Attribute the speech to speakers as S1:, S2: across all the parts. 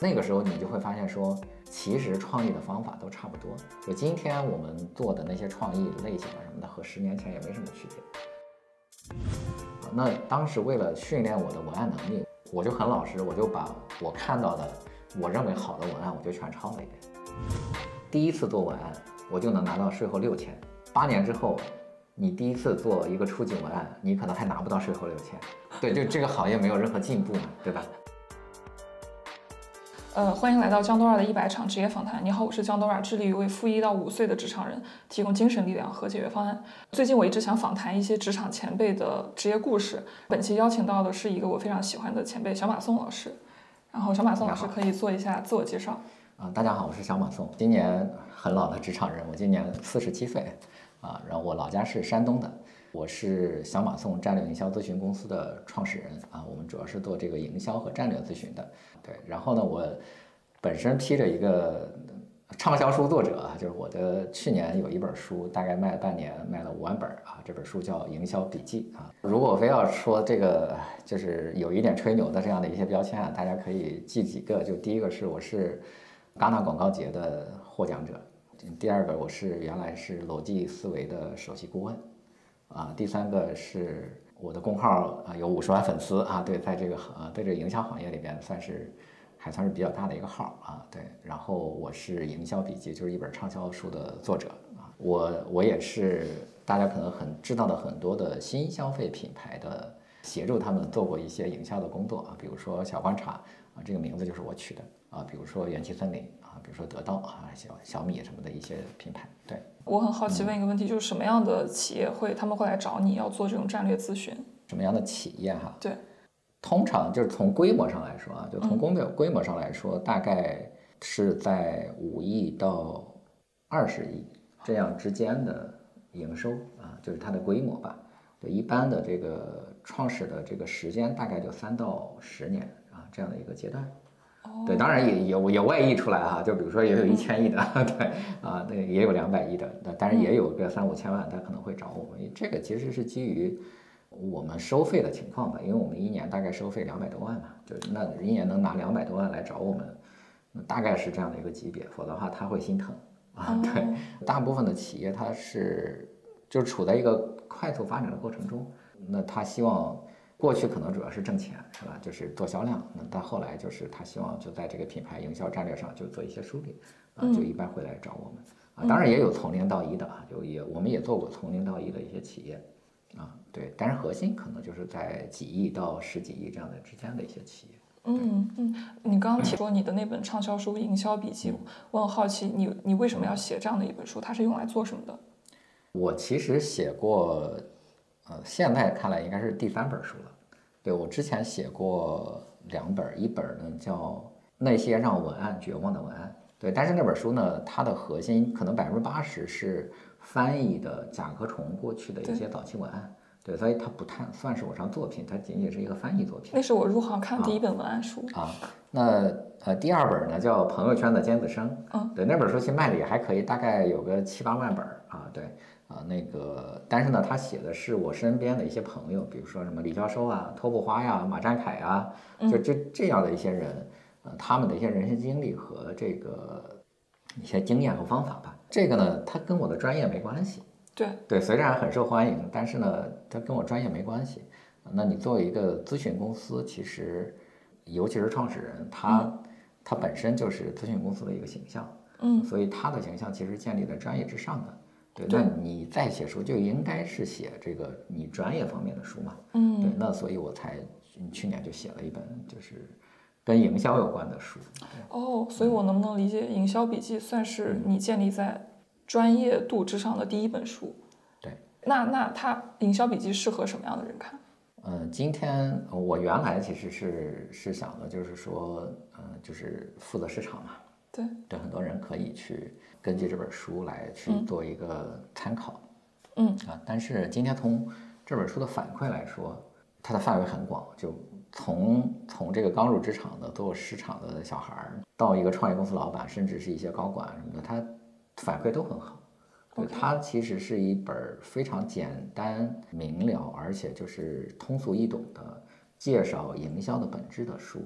S1: 那个时候你就会发现说，其实创意的方法都差不多。就今天我们做的那些创意类型啊什么的，和十年前也没什么区别。那当时为了训练我的文案能力，我就很老实，我就把我看到的我认为好的文案，我就全抄了一遍。第一次做文案，我就能拿到税后六千。八年之后，你第一次做一个初级文案，你可能还拿不到税后六千。对，就这个行业没有任何进步嘛，对吧？
S2: 呃，欢迎来到江多尔的一百场职业访谈。你好，我是江多尔，致力于为负一到五岁的职场人提供精神力量和解决方案。最近我一直想访谈一些职场前辈的职业故事。本期邀请到的是一个我非常喜欢的前辈小马宋老师。然后小马宋老师可以做一下自我介绍。
S1: 啊，大家好，我是小马宋，今年很老的职场人，我今年四十七岁，啊，然后我老家是山东的。我是小马宋战略营销咨询公司的创始人啊，我们主要是做这个营销和战略咨询的。对，然后呢，我本身披着一个畅销书作者啊，就是我的去年有一本书，大概卖了半年，卖了五万本啊。这本书叫《营销笔记》啊。如果非要说这个，就是有一点吹牛的这样的一些标签啊，大家可以记几个。就第一个是我是戛纳广告节的获奖者，第二个我是原来是逻辑思维的首席顾问。啊，第三个是我的公号啊，有五十万粉丝啊，对，在这个呃，在这个营销行业里边算是还算是比较大的一个号啊，对。然后我是营销笔记，就是一本畅销书的作者啊，我我也是大家可能很知道的很多的新消费品牌的协助他们做过一些营销的工作啊，比如说小观察啊，这个名字就是我取的啊，比如说元气森林啊，比如说得到啊，小小米什么的一些品牌，对。
S2: 我很好奇，问一个问题，就是什么样的企业会他们会来找你要做这种战略咨询？
S1: 什么样的企业哈？
S2: 对，
S1: 通常就是从规模上来说啊，就从工表规模上来说，大概是在五亿到二十亿这样之间的营收啊，就是它的规模吧。对，一般的这个创始的这个时间大概就三到十年啊，这样的一个阶段。对，当然也有有外溢出来哈，就比如说也有一千亿的，对啊，那也有两百亿的，但是也有个三五千万，他可能会找我们。这个其实是基于我们收费的情况吧，因为我们一年大概收费两百多万嘛，就那一年能拿两百多万来找我们，大概是这样的一个级别，否则的话他会心疼啊。对，大部分的企业它是就处在一个快速发展的过程中，那他希望。过去可能主要是挣钱，是吧？就是做销量。那到后来就是他希望就在这个品牌营销战略上就做一些梳理，啊，就一般会来找我们。啊，当然也有从零到一的啊，就也我们也做过从零到一的一些企业，啊，对。但是核心可能就是在几亿到十几亿这样的之间的一些企业。
S2: 嗯嗯，你刚刚提过你的那本畅销书《营销笔记》，我很好奇，你你为什么要写这样的一本书？它是用来做什么的？
S1: 我其实写过。呃，现在看来应该是第三本书了。对我之前写过两本，一本呢叫《那些让文案绝望的文案》。对，但是那本书呢，它的核心可能百分之八十是翻译的甲壳虫过去的一些早期文案。对，所以它不太算是我上作品，它仅仅是一个翻译作品。
S2: 那是我入行看的第一本文案书
S1: 啊。那呃，第二本呢叫《朋友圈的尖子生》。嗯，对，那本书其实卖的也还可以，大概有个七八万本啊。对。啊，那个，但是呢，他写的是我身边的一些朋友，比如说什么李教授啊、托布花呀、马占凯啊，就这这样的一些人，呃，他们的一些人生经历和这个一些经验和方法吧。这个呢，它跟我的专业没关系。
S2: 对
S1: 对，虽然很受欢迎，但是呢，它跟我专业没关系。那你作为一个咨询公司，其实尤其是创始人，他他本身就是咨询公司的一个形象，
S2: 嗯，
S1: 所以他的形象其实建立在专业之上的。对，那你再写书就应该是写这个你专业方面的书嘛。
S2: 嗯，
S1: 对，那所以我才去年就写了一本就是跟营销有关的书。
S2: 哦，所以我能不能理解《营销笔记》算是你建立在专业度之上的第一本书？
S1: 对。
S2: 那那它《营销笔记》适合什么样的人看？
S1: 嗯，今天我原来其实是是想的，就是说，嗯，就是负责市场嘛。
S2: 对。
S1: 对，很多人可以去。根据这本书来去做一个参考，
S2: 嗯
S1: 啊，但是今天从这本书的反馈来说，它的范围很广，就从从这个刚入职场的做市场的小孩儿，到一个创业公司老板，甚至是一些高管什么的，他反馈都很好。对，它其实是一本非常简单明了，而且就是通俗易懂的介绍营销的本质的书。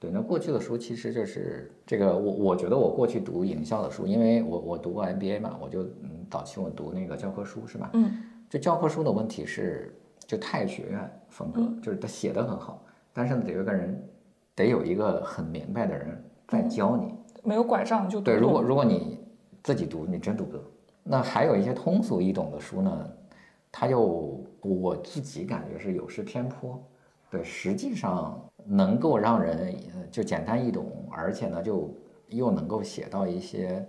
S1: 对，那过去的书其实就是这个，我我觉得我过去读营销的书，因为我我读过 MBA 嘛，我就嗯早期我读那个教科书是吧？
S2: 嗯，
S1: 这教科书的问题是就太学院风格，就是他写的很好，但是呢得有个人，得有一个很明白的人在教你。
S2: 没有拐杖就
S1: 对，如果如果你自己读，你真读不懂。那还有一些通俗易懂的书呢，它又我自己感觉是有失偏颇。对，实际上能够让人呃就简单易懂，而且呢就又能够写到一些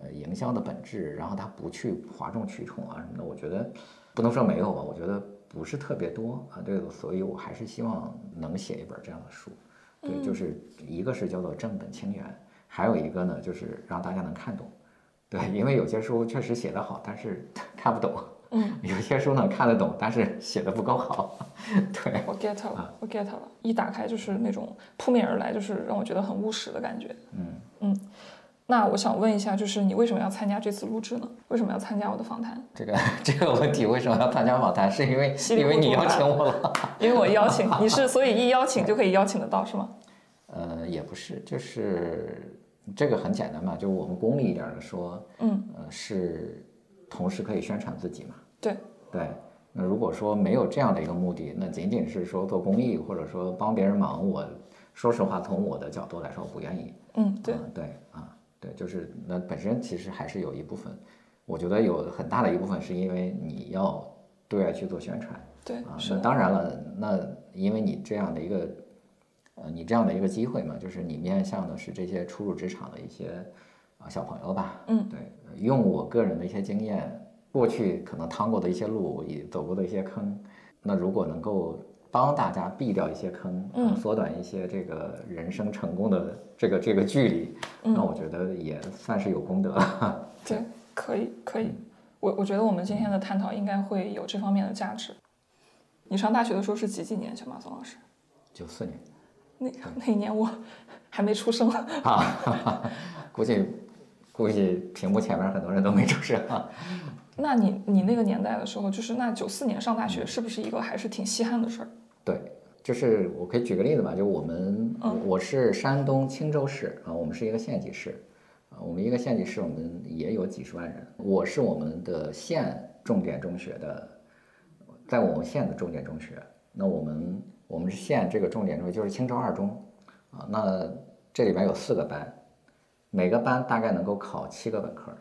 S1: 呃营销的本质，然后他不去哗众取宠啊什么的，我觉得不能说没有吧，我觉得不是特别多啊。对，所以我还是希望能写一本这样的书。对，就是一个是叫做正本清源，还有一个呢就是让大家能看懂。对，因为有些书确实写得好，但是 看不懂。
S2: 嗯，
S1: 有些书呢看得懂，但是写的不够好。对，
S2: 我 get 了，我 get 了，一打开就是那种扑面而来，就是让我觉得很务实的感觉。
S1: 嗯
S2: 嗯，那我想问一下，就是你为什么要参加这次录制呢？为什么要参加我的访谈？
S1: 这个这个问题为什么要参加访谈？是因为因为你邀请我了。
S2: 因为我邀请你是，所以一邀请就可以邀请得到，是吗？
S1: 呃，也不是，就是这个很简单嘛，就我们功利一点的说，
S2: 嗯，
S1: 呃，是同时可以宣传自己嘛。
S2: 对，
S1: 对，那如果说没有这样的一个目的，那仅仅是说做公益或者说帮别人忙，我说实话，从我的角度来说，我不愿意。
S2: 嗯，对
S1: 啊，对啊，对，就是那本身其实还是有一部分，我觉得有很大的一部分是因为你要对外去做宣传
S2: 对
S1: 啊。那当然了，那因为你这样的一个，呃，你这样的一个机会嘛，就是你面向的是这些初入职场的一些啊小朋友吧。
S2: 嗯
S1: 对，用我个人的一些经验，过去可能趟过的一些路，也走过的一些坑，那如果能够帮大家避掉一些坑，啊
S2: 嗯
S1: 缩短一些这个人生成功的这个这个距离，
S2: 嗯
S1: 那我觉得也算是有功德。
S2: 对，可以可以。我我觉得我们今天的探讨应该会有这方面的价值。你上大学的时候是几几年，小马宋老师？
S1: 九四年
S2: 那那一年我还没出生。
S1: 啊，估计估计屏幕前面很多人都没出生啊。
S2: 那你你那个年代的时候，就是那九四年上大学，是不是一个还是挺稀罕的事儿？
S1: 对，就是我可以举个例子吧，就我们，
S2: 嗯
S1: 我是山东青州市啊，我们是一个县级市，啊，我们一个县级市，我们也有几十万人。我是我们的县重点中学的，在我们县的重点中学，那我们我们是县这个重点中学就是青州二中，啊，那这里边有四个班，每个班大概能够考七个本科。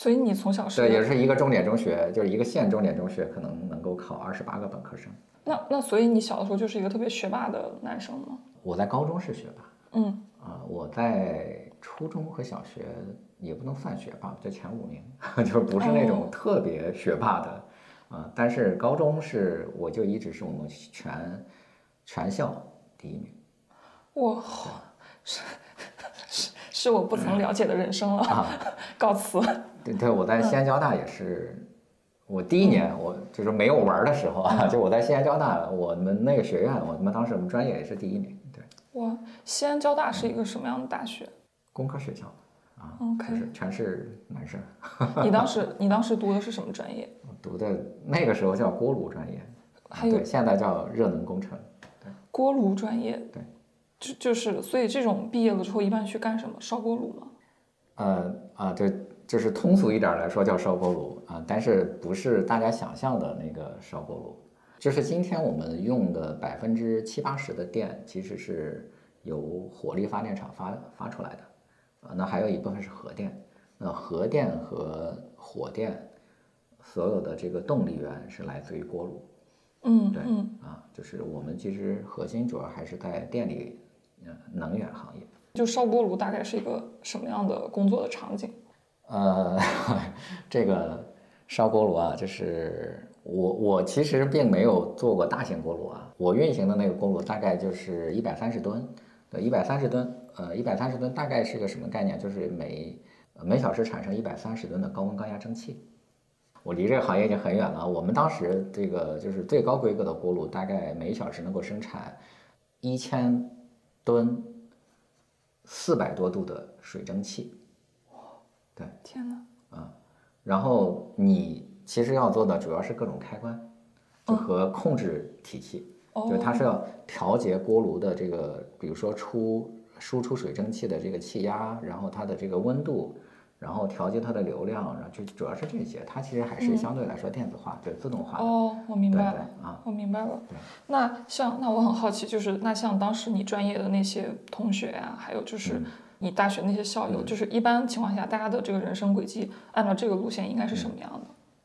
S2: 所以你从小是
S1: 对，也是一个重点中学，就是一个县重点中学，可能能够考二十八个本科生。
S2: 那那所以你小的时候就是一个特别学霸的男生吗？
S1: 我在高中是学霸。
S2: 嗯，
S1: 啊，我在初中和小学也不能算学霸，就前五名，就是不是那种
S2: 哦
S1: 特别学霸的，啊，但是高中是我就一直是我们全全校第一名。
S2: 哇，是 是是我不曾了解的人生了，
S1: 啊
S2: 告辞。
S1: 对对，我在西安交大也是，我第一年我就是没有玩的时候啊，就我在西安交大，我们那个学院，我们当时我们专业也是第一名，对，
S2: 哇，西安交大是一个什么样的大学
S1: 工科学校啊，就
S2: ？OK，
S1: 是全是男生。
S2: 你当时 你当时读的是什么专业？
S1: 我读的那个时候叫锅炉专业，
S2: 还有
S1: 对，现在叫热能工程。
S2: 对锅炉专业。
S1: 对，
S2: 就就是，所以这种毕业了之后一般去干什么？烧锅炉吗？
S1: 呃啊，对，就是通俗一点来说叫烧锅炉啊，但是不是大家想象的那个烧锅炉，就是今天我们用的百分之七八十的电其实是由火力发电厂发发出来的，啊，那还有一部分是核电，那核电和火电所有的这个动力源是来自于锅炉。
S2: 嗯对，
S1: 啊，就是我们其实核心主要还是在电力、呃能源行业。
S2: 就烧锅炉大概是一个什么样的工作的场景？
S1: 呃，这个烧锅炉啊，就是我我其实并没有做过大型锅炉啊，我运行的那个锅炉大概就是一百三十吨，对，一百三十吨，呃，一百三十吨大概是个什么概念？就是每每小时产生一百三十吨的高温高压蒸汽。我离这个行业已经很远了。我们当时这个就是最高规格的锅炉，大概每小时能够生产一千吨四百多度的水蒸气。对，
S2: 天呐！啊！
S1: 然后你其实要做的主要是各种开关，就和控制体系。就是它是要调节锅炉的这个，比如说出输出水蒸气的这个气压，然后它的这个温度，然后调节它的流量，然后就主要是这些。它其实还是相对来说电子化，对自动化的。
S2: 哦，我明白了
S1: 啊，
S2: 我明白了
S1: 对。
S2: 那像那我很好奇，就是那像当时你专业的那些同学呀、还有就是
S1: 嗯
S2: 你大学那些校友，就是一般情况下大家的这个人生轨迹，按照这个路线应该是什么样的？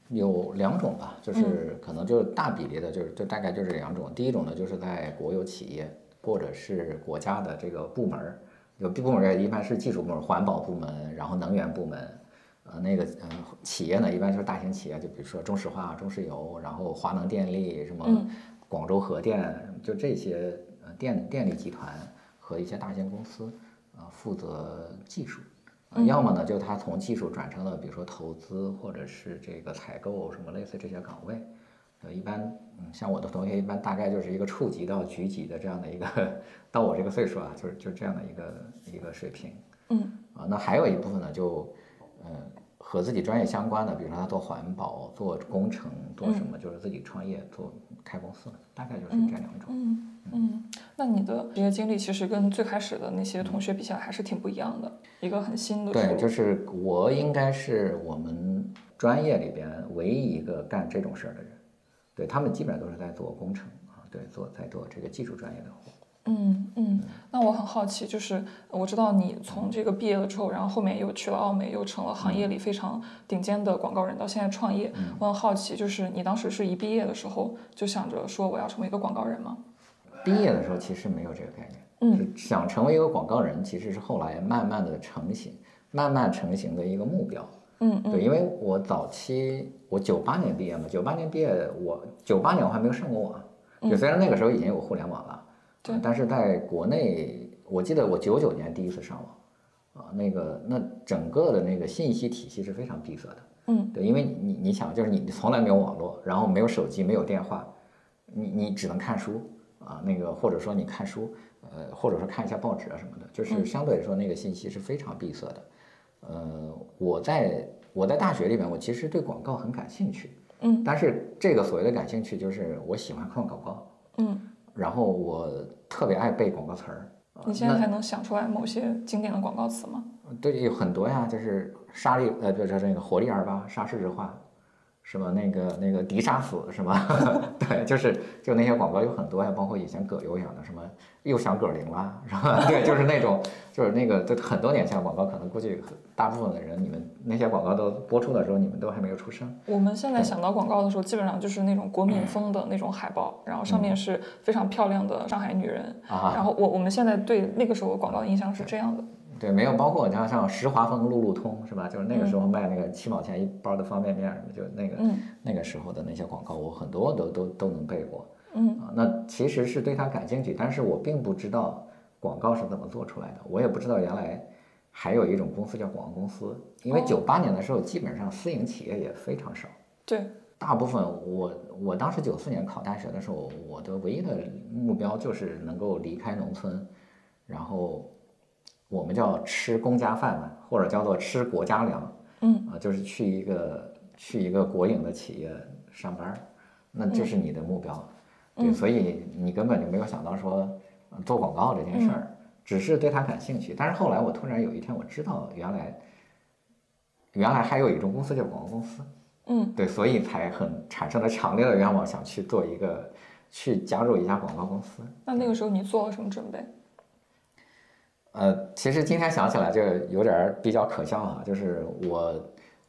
S1: 有两种吧，就是可能就是大比例的，就是就大概就是两种。第一种呢，就是在国有企业或者是国家的这个部门儿，有部门儿一般是技术部门、环保部门，然后能源部门。呃，那个呃，企业呢，一般就是大型企业，就比如说中石化、中石油，然后华能电力，什么广州核电，就这些呃电电力集团和一些大型公司，呃，负责技术。呃要么呢，就他从技术转成了，比如说投资或者是这个采购什么类似这些岗位。呃，一般，嗯，像我的同学，一般大概就是一个处级到局级的这样的一个，到我这个岁数啊，就是就这样的一个一个水平。
S2: 嗯，
S1: 啊，那还有一部分呢，就，呃，和自己专业相关的，比如说他做环保、做工程、做什么，就是自己创业、做开公司，大概就是这两种。
S2: 嗯嗯，那你的职业经历其实跟最开始的那些同学比起来还是挺不一样的，一个很新的
S1: 对，就是我应该是我们专业里边唯一一个干这种事儿的人。对他们基本上都是在做工程啊，对，做在做这个技术专业的活。
S2: 嗯嗯，那我很好奇，就是我知道你从这个毕业了之后，然后后面又去了奥美，又成了行业里非常顶尖的广告人，到现在创业。我很好奇，就是你当时是一毕业的时候就想着说我要成为一个广告人吗？
S1: 毕业的时候其实没有这个概念，
S2: 嗯，
S1: 想成为一个广告人，其实是后来慢慢的成型，慢慢成型的一个目标。
S2: 嗯嗯。
S1: 对，因为我早期我九八年毕业嘛，九八年毕业，我九八年我还没有上过网，就虽然那个时候已经有互联网了，
S2: 嗯对。
S1: 啊但是在国内，我记得我九九年第一次上网，啊，那个那整个的那个信息体系是非常闭塞的，
S2: 嗯，
S1: 对，因为你你你想，就是你从来没有网络，然后没有手机，没有电话，你你只能看书啊，那个或者说你看书，呃，或者说看一下报纸啊什么的，就是相对来说那个信息是非常闭塞的。呃，我在我在大学里面，我其实对广告很感兴趣，
S2: 嗯，
S1: 但是这个所谓的感兴趣，就是我喜欢看广告，
S2: 嗯，
S1: 然后我特别爱背广告词儿。啊
S2: 你现在还能想出来某些经典的广告词吗？
S1: 对，有很多呀，就是沙利呃，就是那个活力二八，沙市之化，是吧？那个那个迪沙死是吧？对，就是就那些广告有很多呀，包括以前葛优演的什么又想葛玲啦，是吧？对，就是那种就是那个就很多年前的广告，可能估计大部分的人你们那些广告都播出的时候，你们都还没有出生。
S2: 我们现在想到广告的时候，基本上就是那种国民风的那种海报，然后上面是非常漂亮的上海女人。
S1: 啊
S2: 然后我我们现在对那个时候广告的印象是这样的。
S1: 对，没有包括像像石华峰路路通是吧？就是那个时候卖那个七毛钱一包的方便面什么，就那个、
S2: 嗯。
S1: 那个时候的那些广告，我很多都都都能背过。
S2: 嗯。
S1: 啊，那其实是对它感兴趣，但是我并不知道广告是怎么做出来的，我也不知道原来还有一种公司叫广告公司，因为
S2: 哦。
S1: 九八年的时候，基本上私营企业也非常少，
S2: 对，
S1: 大部分我我当时九四年考大学的时候，我的唯一的目标就是能够离开农村，然后我们叫吃公家饭碗，或者叫做吃国家粮，
S2: 嗯
S1: 啊，就是去一个去一个国营的企业上班，那就是你的目标，对，所以你根本就没有想到说呃做广告这件事儿，只是对它感兴趣。但是后来我突然有一天我知道原来原来还有一种公司叫广告公司，
S2: 嗯
S1: 对，所以才很产生了强烈的愿望，想去做一个去加入一家广告公司。
S2: 那那个时候你做了什么准备？
S1: 呃，其实今天想起来就有点儿比较可笑啊，就是我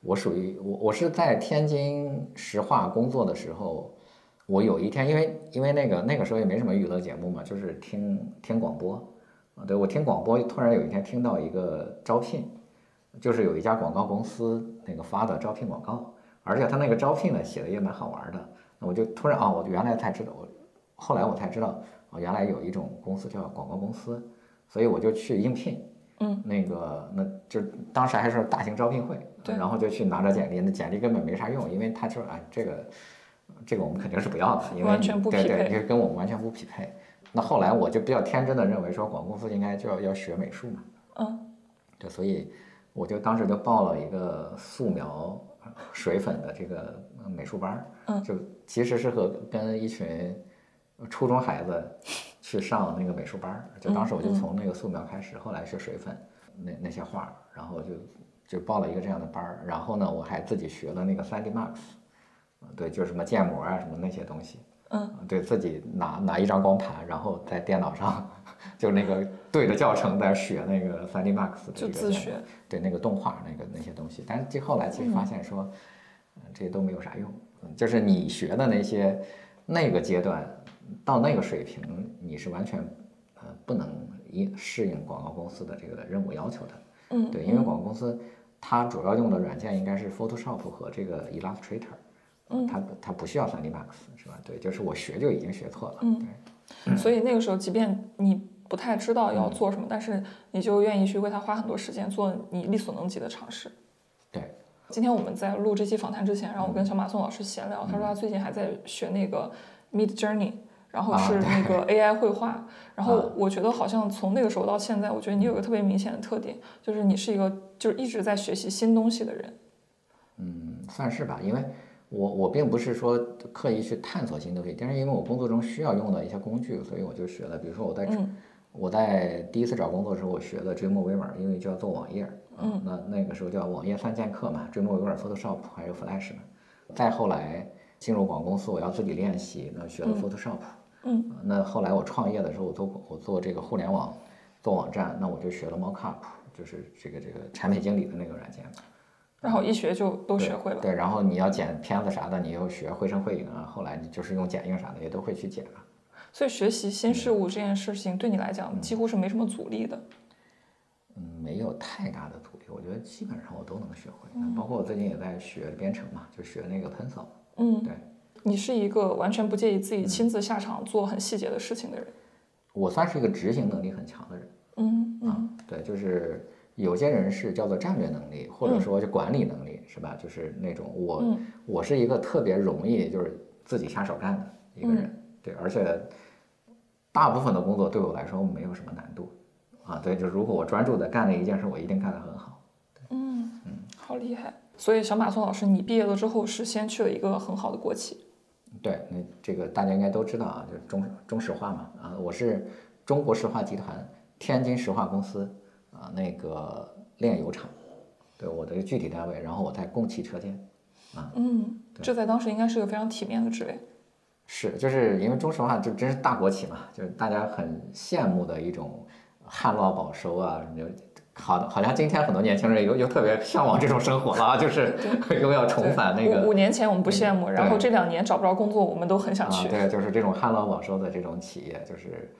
S1: 我属于我我是在天津石化工作的时候，我有一天因为因为那个那个时候也没什么娱乐节目嘛，就是听听广播啊，对我听广播，突然有一天听到一个招聘，就是有一家广告公司那个发的招聘广告，而且他那个招聘呢写的也蛮好玩的，那我就突然啊，我原来才知道，我后来我才知道，哦，原来有一种公司叫广告公司。所以我就去应聘，
S2: 嗯，
S1: 那个那就当时还是大型招聘会，
S2: 对。
S1: 然后就去拿着简历，那简历根本没啥用，因为他说哎这个这个我们肯定是不要的，因为
S2: 完全不
S1: 对对，
S2: 匹配
S1: 因为跟我们完全不匹配。那后来我就比较天真的认为说广告公司应该就要要学美术嘛，
S2: 嗯。
S1: 对，所以我就当时就报了一个素描水粉的这个呃美术班儿，
S2: 嗯。
S1: 就其实是和跟一群初中孩子去上那个美术班儿，就当时我就从那个素描开始，后来学水粉那那些画儿，然后就就报了一个这样的班儿，然后呢，我还自己学了那个 3D Max，呃对，就是什么建模啊什么那些东西，
S2: 嗯，
S1: 对自己拿拿一张光盘，然后在电脑上 就那个对着教程在学那个 3D Max 的
S2: 就自学。
S1: 对那个动画那个那些东西，但是这后来其实发现说，呃这些都没有啥用，嗯就是你学的那些那个阶段到那个水平，你是完全呃不能应适应广告公司的这个任务要求的。
S2: 嗯，
S1: 对，因为广告公司它主要用的软件应该是 Photoshop 和这个 Illustrator，
S2: 嗯
S1: 它它不需要 3D Max 是吧？对，就是我学就已经学错了。
S2: 嗯
S1: 对，
S2: 所以那个时候，即便你不太知道
S1: 嗯
S2: 要做什么，但是你就愿意去为它花很多时间，做你力所能及的尝试。
S1: 对，
S2: 今天我们在录这期访谈之前，然后我跟小马宋老师闲聊，他说他最近还在学那个 Mid Journey，然后
S1: 啊
S2: 是那个 AI 绘画。然后
S1: 啊
S2: 我觉得好像从那个时候到现在，我觉得你有一个特别明显的特点，就是你是一个就是一直在学习新东西的人。
S1: 嗯，算是吧，因为我我并不是说刻意去探索新东西，但是因为我工作中需要用的一些工具，所以我就学了。比如说我在、
S2: 嗯
S1: 我在第一次找工作的时候，我学的 Dreamweaver，因为就要做网页，
S2: 嗯，
S1: 那那个时候叫网页三剑客嘛，Dreamweaver、Photoshop 还有 Flash 嘛。再后来进入广告公司，我要自己练习，那学了 Photoshop。
S2: 嗯
S1: 呃那后来我创业的时候，我做我做这个互联网做网站，那我就学了 Mockup，就是这个这个产品经理的那个软件。
S2: 然后一学就都学会了。
S1: 对，然后你要剪片子啥的，你又学绘声绘影啊，后来你就是用剪映啥的也都会去剪了。
S2: 所以学习新事物这件事情对你来讲几乎是没什么阻力的。
S1: 嗯，没有太大的阻力，我觉得基本上我都能学会。包括我最近也在学编程嘛，就学那个 Pencil。
S2: 嗯，
S1: 对，
S2: 你是一个完全不介意自己亲自下场做很细节的事情的人。
S1: 我算是一个执行能力很强的人
S2: 嗯
S1: 啊
S2: 嗯。
S1: 对，就是有些人是叫做战略能力，或者说是管理能力，是吧？就是那种我、
S2: 嗯
S1: 我是一个特别容易就是自己下手干的一个人。
S2: 嗯
S1: 对，而且大部分的工作对我来说没有什么难度啊。对，就如果我专注的干了一件事，我一定干得很好。
S2: 嗯好厉害。所以小马宋老师，你毕业了之后是先去了一个很好的国企。
S1: 对，那这个大家应该都知道啊，就是中中石化嘛，啊，我是中国石化集团天津石化公司啊那个炼油厂，对我的具体单位，然后我在供汽车间，啊
S2: 嗯，这在当时应该是个非常体面的职位。
S1: 是，就是因为中石化就真是大国企嘛，就是大家很羡慕的一种旱涝保收啊什么的。好的，好像今天很多年轻人又又特别向往这种生活了啊，就是又要重返那个
S2: 五五年前我们不羡慕，然后这两年找不着工作，我们都很想
S1: 啊，
S2: 去。
S1: 对，就是这种旱涝保收的这种企业，就是，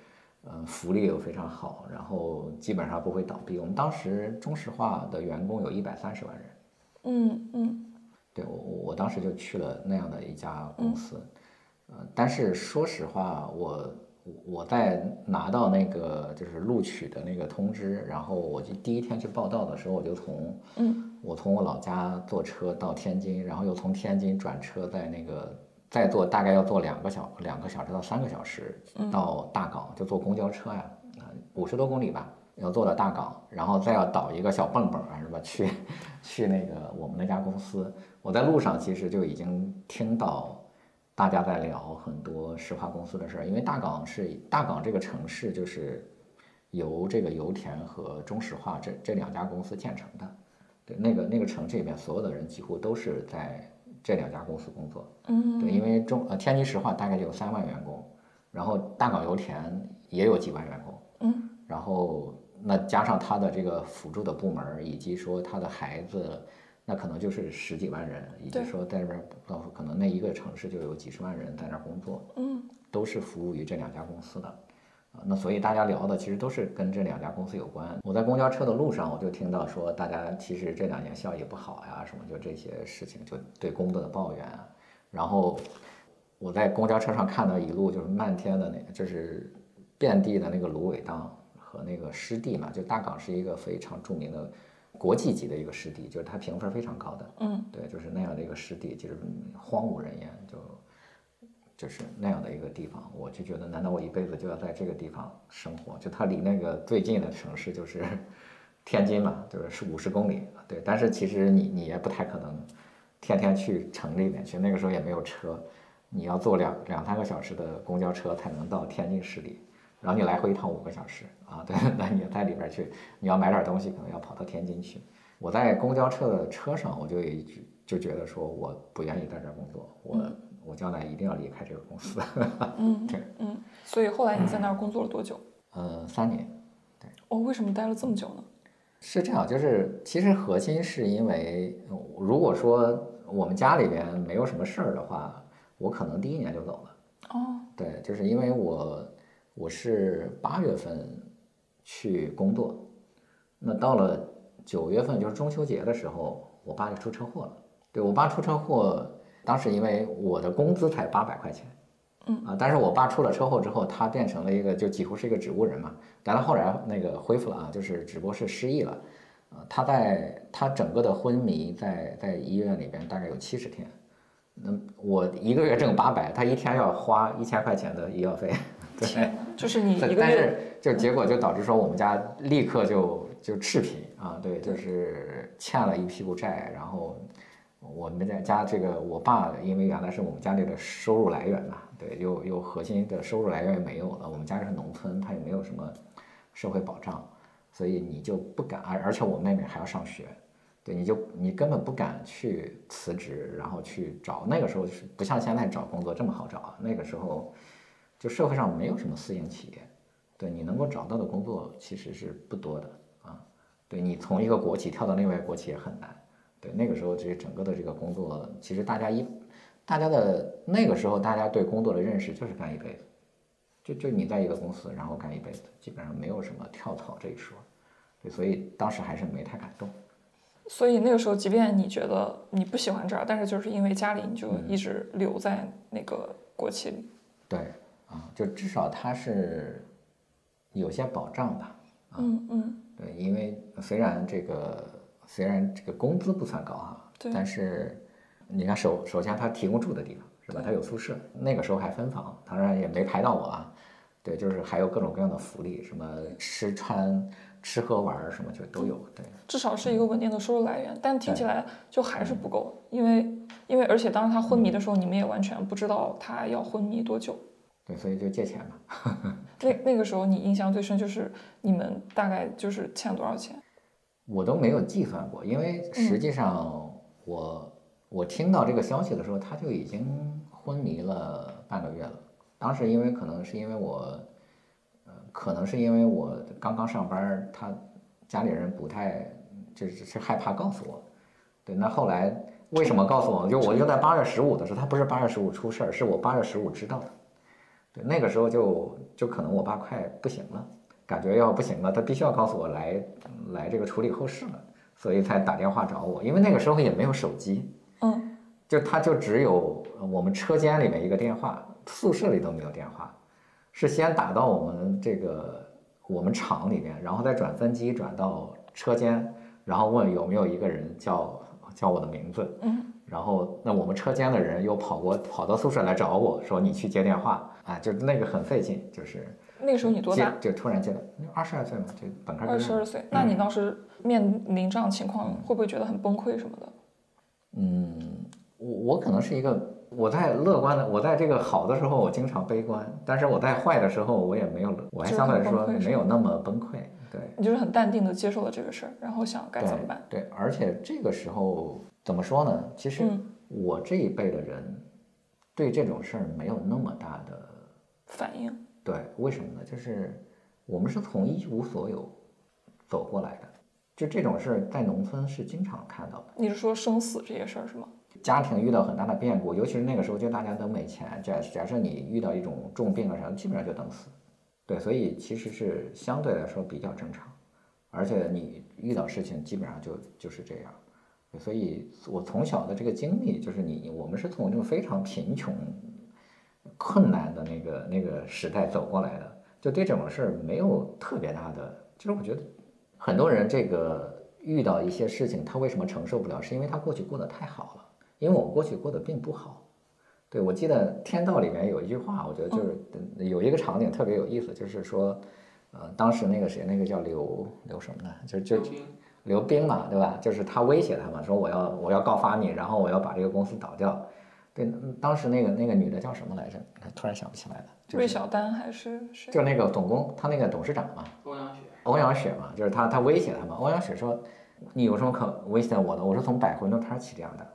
S1: 嗯、福利又非常好，然后基本上不会倒闭。我们当时中石化的员工有一百三十万人，
S2: 嗯嗯。
S1: 对我我我当时就去了那样的一家公司，呃，但是说实话，我我在拿到那个就是录取的那个通知，然后我就第一天去报道的时候，我就从
S2: 嗯
S1: 我从我老家坐车到天津，然后又从天津转车在那个再坐大概要坐两个小两个小时到三个小时到大港，就坐公交车呀，啊五十多公里吧，要坐到大港，然后再要倒一个小蹦蹦啊，是吧？去 去那个我们那家公司，我在路上其实就已经听到大家在聊很多石化公司的事儿，因为大港是大港这个城市就是由这个油田和中石化这这两家公司建成的。对，那个那个城市里面所有的人几乎都是在这两家公司工作。
S2: 嗯
S1: 对，因为中呃天津石化大概有三万员工，然后大港油田也有几万员工，
S2: 嗯
S1: 然后那加上他的这个辅助的部门儿，以及说他的孩子，那可能就是十几万人，以及
S2: 对
S1: 说在这边到可能那一个城市就有几十万人在那儿工作，
S2: 嗯
S1: 都是服务于这两家公司的。啊，那所以大家聊的其实都是跟这两家公司有关。我在公交车的路上，我就听到说，大家其实这两年效益不好呀，什么就这些事情，就对工作的抱怨啊。然后我在公交车上看到一路就是漫天的那个，就是遍地的那个芦苇荡和那个湿地嘛，就大港是一个非常著名的国际级的一个湿地，就是它评分非常高的。
S2: 嗯
S1: 对，就是那样的一个湿地，就是荒无人烟，就就是那样的一个地方，我就觉得，难道我一辈子就要在这个地方生活？就它离那个最近的城市就是天津嘛，就是是五十公里，对。但是其实你你也不太可能天天去城里面去，那个时候也没有车，你要坐两两三个小时的公交车才能到天津市里，然后你来回一趟五个小时啊，对，那你在里边去，你要买点东西，可能要跑到天津去。我在公交车的车上，我就一直就觉得说，我不愿意在这儿工作，我我将来一定要离开这个公司。
S2: 嗯
S1: 对，
S2: 嗯，所以后来你在那儿工作了多久？
S1: 呃，三年。
S2: 对哦，为什么待了这么久呢？
S1: 是这样，就是其实核心是因为，呃如果说我们家里边没有什么事儿的话，我可能第一年就走了。
S2: 哦，
S1: 对，就是因为我我是八月份去工作，那到了九月份就是中秋节的时候，我爸就出车祸了。对我爸出车祸，当时因为我的工资才八百块钱，
S2: 嗯。
S1: 啊，但是我爸出了车祸之后，他变成了一个就几乎是一个植物人嘛，但他后来那个恢复了啊，就是只不过是失忆了，啊，他在他整个的昏迷在在医院里边大概有七十天，那我一个月挣八百，他一天要花一千块钱的医药费，对。
S2: 就是你
S1: 但
S2: 一个月，
S1: 但是就结果就导致说我们家立刻就就赤贫啊，对，就是欠了一屁股债，然后我们在家这个我爸因为原来是我们家里的收入来源嘛，对，又又核心的收入来源也没有了，我们家是农村，他也没有什么社会保障，所以你就不敢，而而且我妹妹还要上学。对，你就你根本不敢去辞职，然后去找。那个时候是不像现在找工作这么好找啊。那个时候，就社会上没有什么私营企业，对你能够找到的工作其实是不多的啊。对你从一个国企跳到另外一个国企也很难。对，那个时候这整个的这个工作，其实大家一，大家的那个时候大家对工作的认识就是干一辈子，就就你在一个公司然后干一辈子，基本上没有什么跳槽这一说。对，所以当时还是没太敢动。
S2: 所以那个时候，即便你觉得你不喜欢这儿，但是就是因为家里，你就一直留在那个国企里。
S1: 对啊，就至少它是有些保障吧。
S2: 嗯嗯，
S1: 对，因为虽然这个虽然这个工资不算高哈，
S2: 对
S1: 但是你看首首先他提供住的地方是吧？他有宿舍，那个时候还分房，当然也没排到我啊。对，就是还有各种各样的福利，什么吃穿吃喝玩什么就都有。对，
S2: 至少是一个稳定的收入来源，但听起来就还是不够，因为因为而且当时他昏迷的时候，你们也完全不知道他要昏迷多久。
S1: 对，所以就借钱嘛。
S2: 那那个时候你印象最深就是你们大概就是欠多少钱？
S1: 我都没有计算过，因为实际上我、我听到这个消息的时候，他就已经昏迷了半个月了。当时因为可能是因为我，呃，可能是因为我刚刚上班儿，他家里人不太就是是害怕告诉我。对，那后来为什么告诉我？就我就在八月十五的时候，他不是八月十五出事儿，是我八月十五知道的。对，那个时候就就可能我爸快不行了，感觉要不行了，他必须要告诉我来来这个处理后事了，所以才打电话找我。因为那个时候也没有手机，
S2: 嗯，
S1: 就他就只有我们车间里面一个电话，宿舍里都没有电话，是先打到我们这个我们厂里面，然后再转分机转到车间，然后问有没有一个人叫叫我的名字，
S2: 嗯，
S1: 然后那我们车间的人又跑过跑到宿舍来找我说你去接电话，啊，就那个很费劲，就是
S2: 那个时候你多大？
S1: 就突然接到二十二岁嘛，就本科
S2: 二十二岁。那你当时面临这样情况，会不会觉得很崩溃什么的？
S1: 嗯，我我可能是一个我在乐观的，我在这个好的时候我经常悲观，但是我在坏的时候我也没有，我还相对来说没有那么崩溃。对，
S2: 你就是很淡定的接受了这个事儿，然后想该怎么办？
S1: 对，而且这个时候怎么说呢？其实
S2: 嗯
S1: 我这一辈的人对这种事儿没有那么大的
S2: 反应。
S1: 对，为什么呢？就是我们是从一无所有走过来的，就这种事儿在农村是经常看到的。
S2: 你是说生死这些事儿是吗？
S1: 家庭遇到很大的变故，尤其是那个时候，就大家都没钱。假假设你遇到一种重病啊啥，基本上就等死。对，所以其实是相对来说比较正常，而且你遇到事情基本上就就是这样。所以我从小的这个经历就是你，我们是从这种非常贫穷、困难的那个那个时代走过来的，就对这种事儿没有特别大的。就是我觉得很多人这个遇到一些事情，他为什么承受不了？是因为他过去过得太好了。因为我过去过得并不好。对，我记得《天道》里面有一句话，我觉得就是有一个场景特别有意思，就是说，呃，当时那个谁，那个叫刘刘什么呢？就就刘冰嘛，对吧？就是他威胁他嘛，说我要我要告发你，然后我要把这个公司倒掉。对，当时那个那个女的叫什么来着？突然想不起来了。
S2: 魏小丹还是谁？
S1: 就那个总工，他那个董事长嘛。
S3: 欧阳雪。
S1: 欧阳雪嘛，就是他，他威胁他嘛。欧阳雪说：“你有什么可威胁我的？我是从摆馄饨摊起这样的，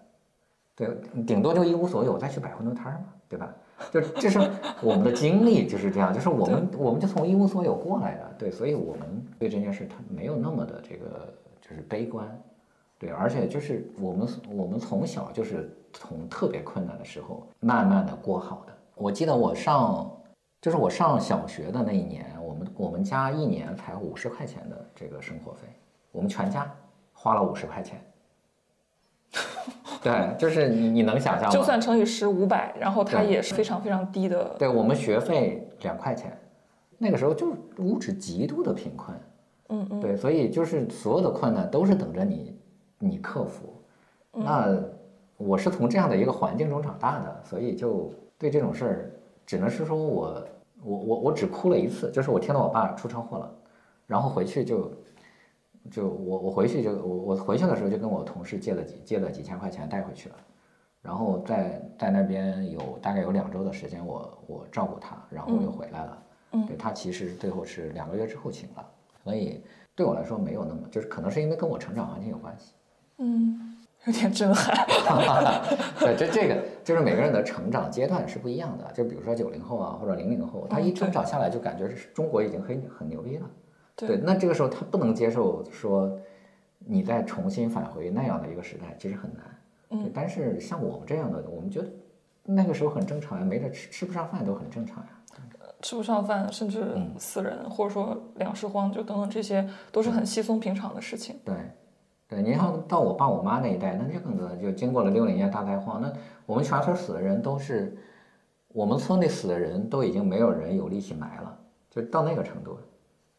S1: 对，顶多就一无所有，再去摆馄饨摊嘛，对吧？就就是我们的经历就是这样，就是我们我们就从一无所有过来的，对，所以我们对这件事他没有那么的这个就是悲观，对，而且就是我们我们从小就是从特别困难的时候慢慢的过好的。我记得我上。就是我上小学的那一年，我们我们家一年才五十块钱的这个生活费，我们全家花了五十块钱。对，就是你你能想象吗？
S2: 就算乘以十五百，然后它也是非常非常低的。
S1: 对我们学费两块钱，那个时候就物质极度的贫困。
S2: 嗯嗯。
S1: 对，所以就是所有的困难都是等着你你克服。那我是从这样的一个环境中长大的，所以就对这种事儿。只能是说我我我我只哭了一次，就是我听到我爸出车祸了，然后回去就就我我回去就我我回去的时候就跟我同事借了几借了几千块钱带回去了，然后在在那边有大概有两周的时间我我照顾他，然后又回来了。
S2: 嗯，
S1: 对他其实最后是两个月之后请了，所以对我来说没有那么就是可能是因为跟我成长环境有关系。
S2: 嗯。有点震撼，
S1: 对，这这个就是每个人的成长阶段是不一样的。就比如说九零后啊，或者零零后，他一成长下来就感觉是中国已经很很牛逼了。
S2: 对，
S1: 那这个时候他不能接受说你再重新返回那样的一个时代，其实很难。
S2: 嗯，
S1: 但是像我们这样的，我们觉得那个时候很正常呀，没得吃，吃不上饭都很正常呀。
S2: 吃不上饭，甚至死人，或者说粮食荒，就等等这些都是很稀松平常的事情。
S1: 对。对，你像到我爸我妈那一代，那就更多，就经过了六零年大灾荒，那我们全村死的人都是，我们村里死的人都已经没有人有力气埋了，就到那个程度，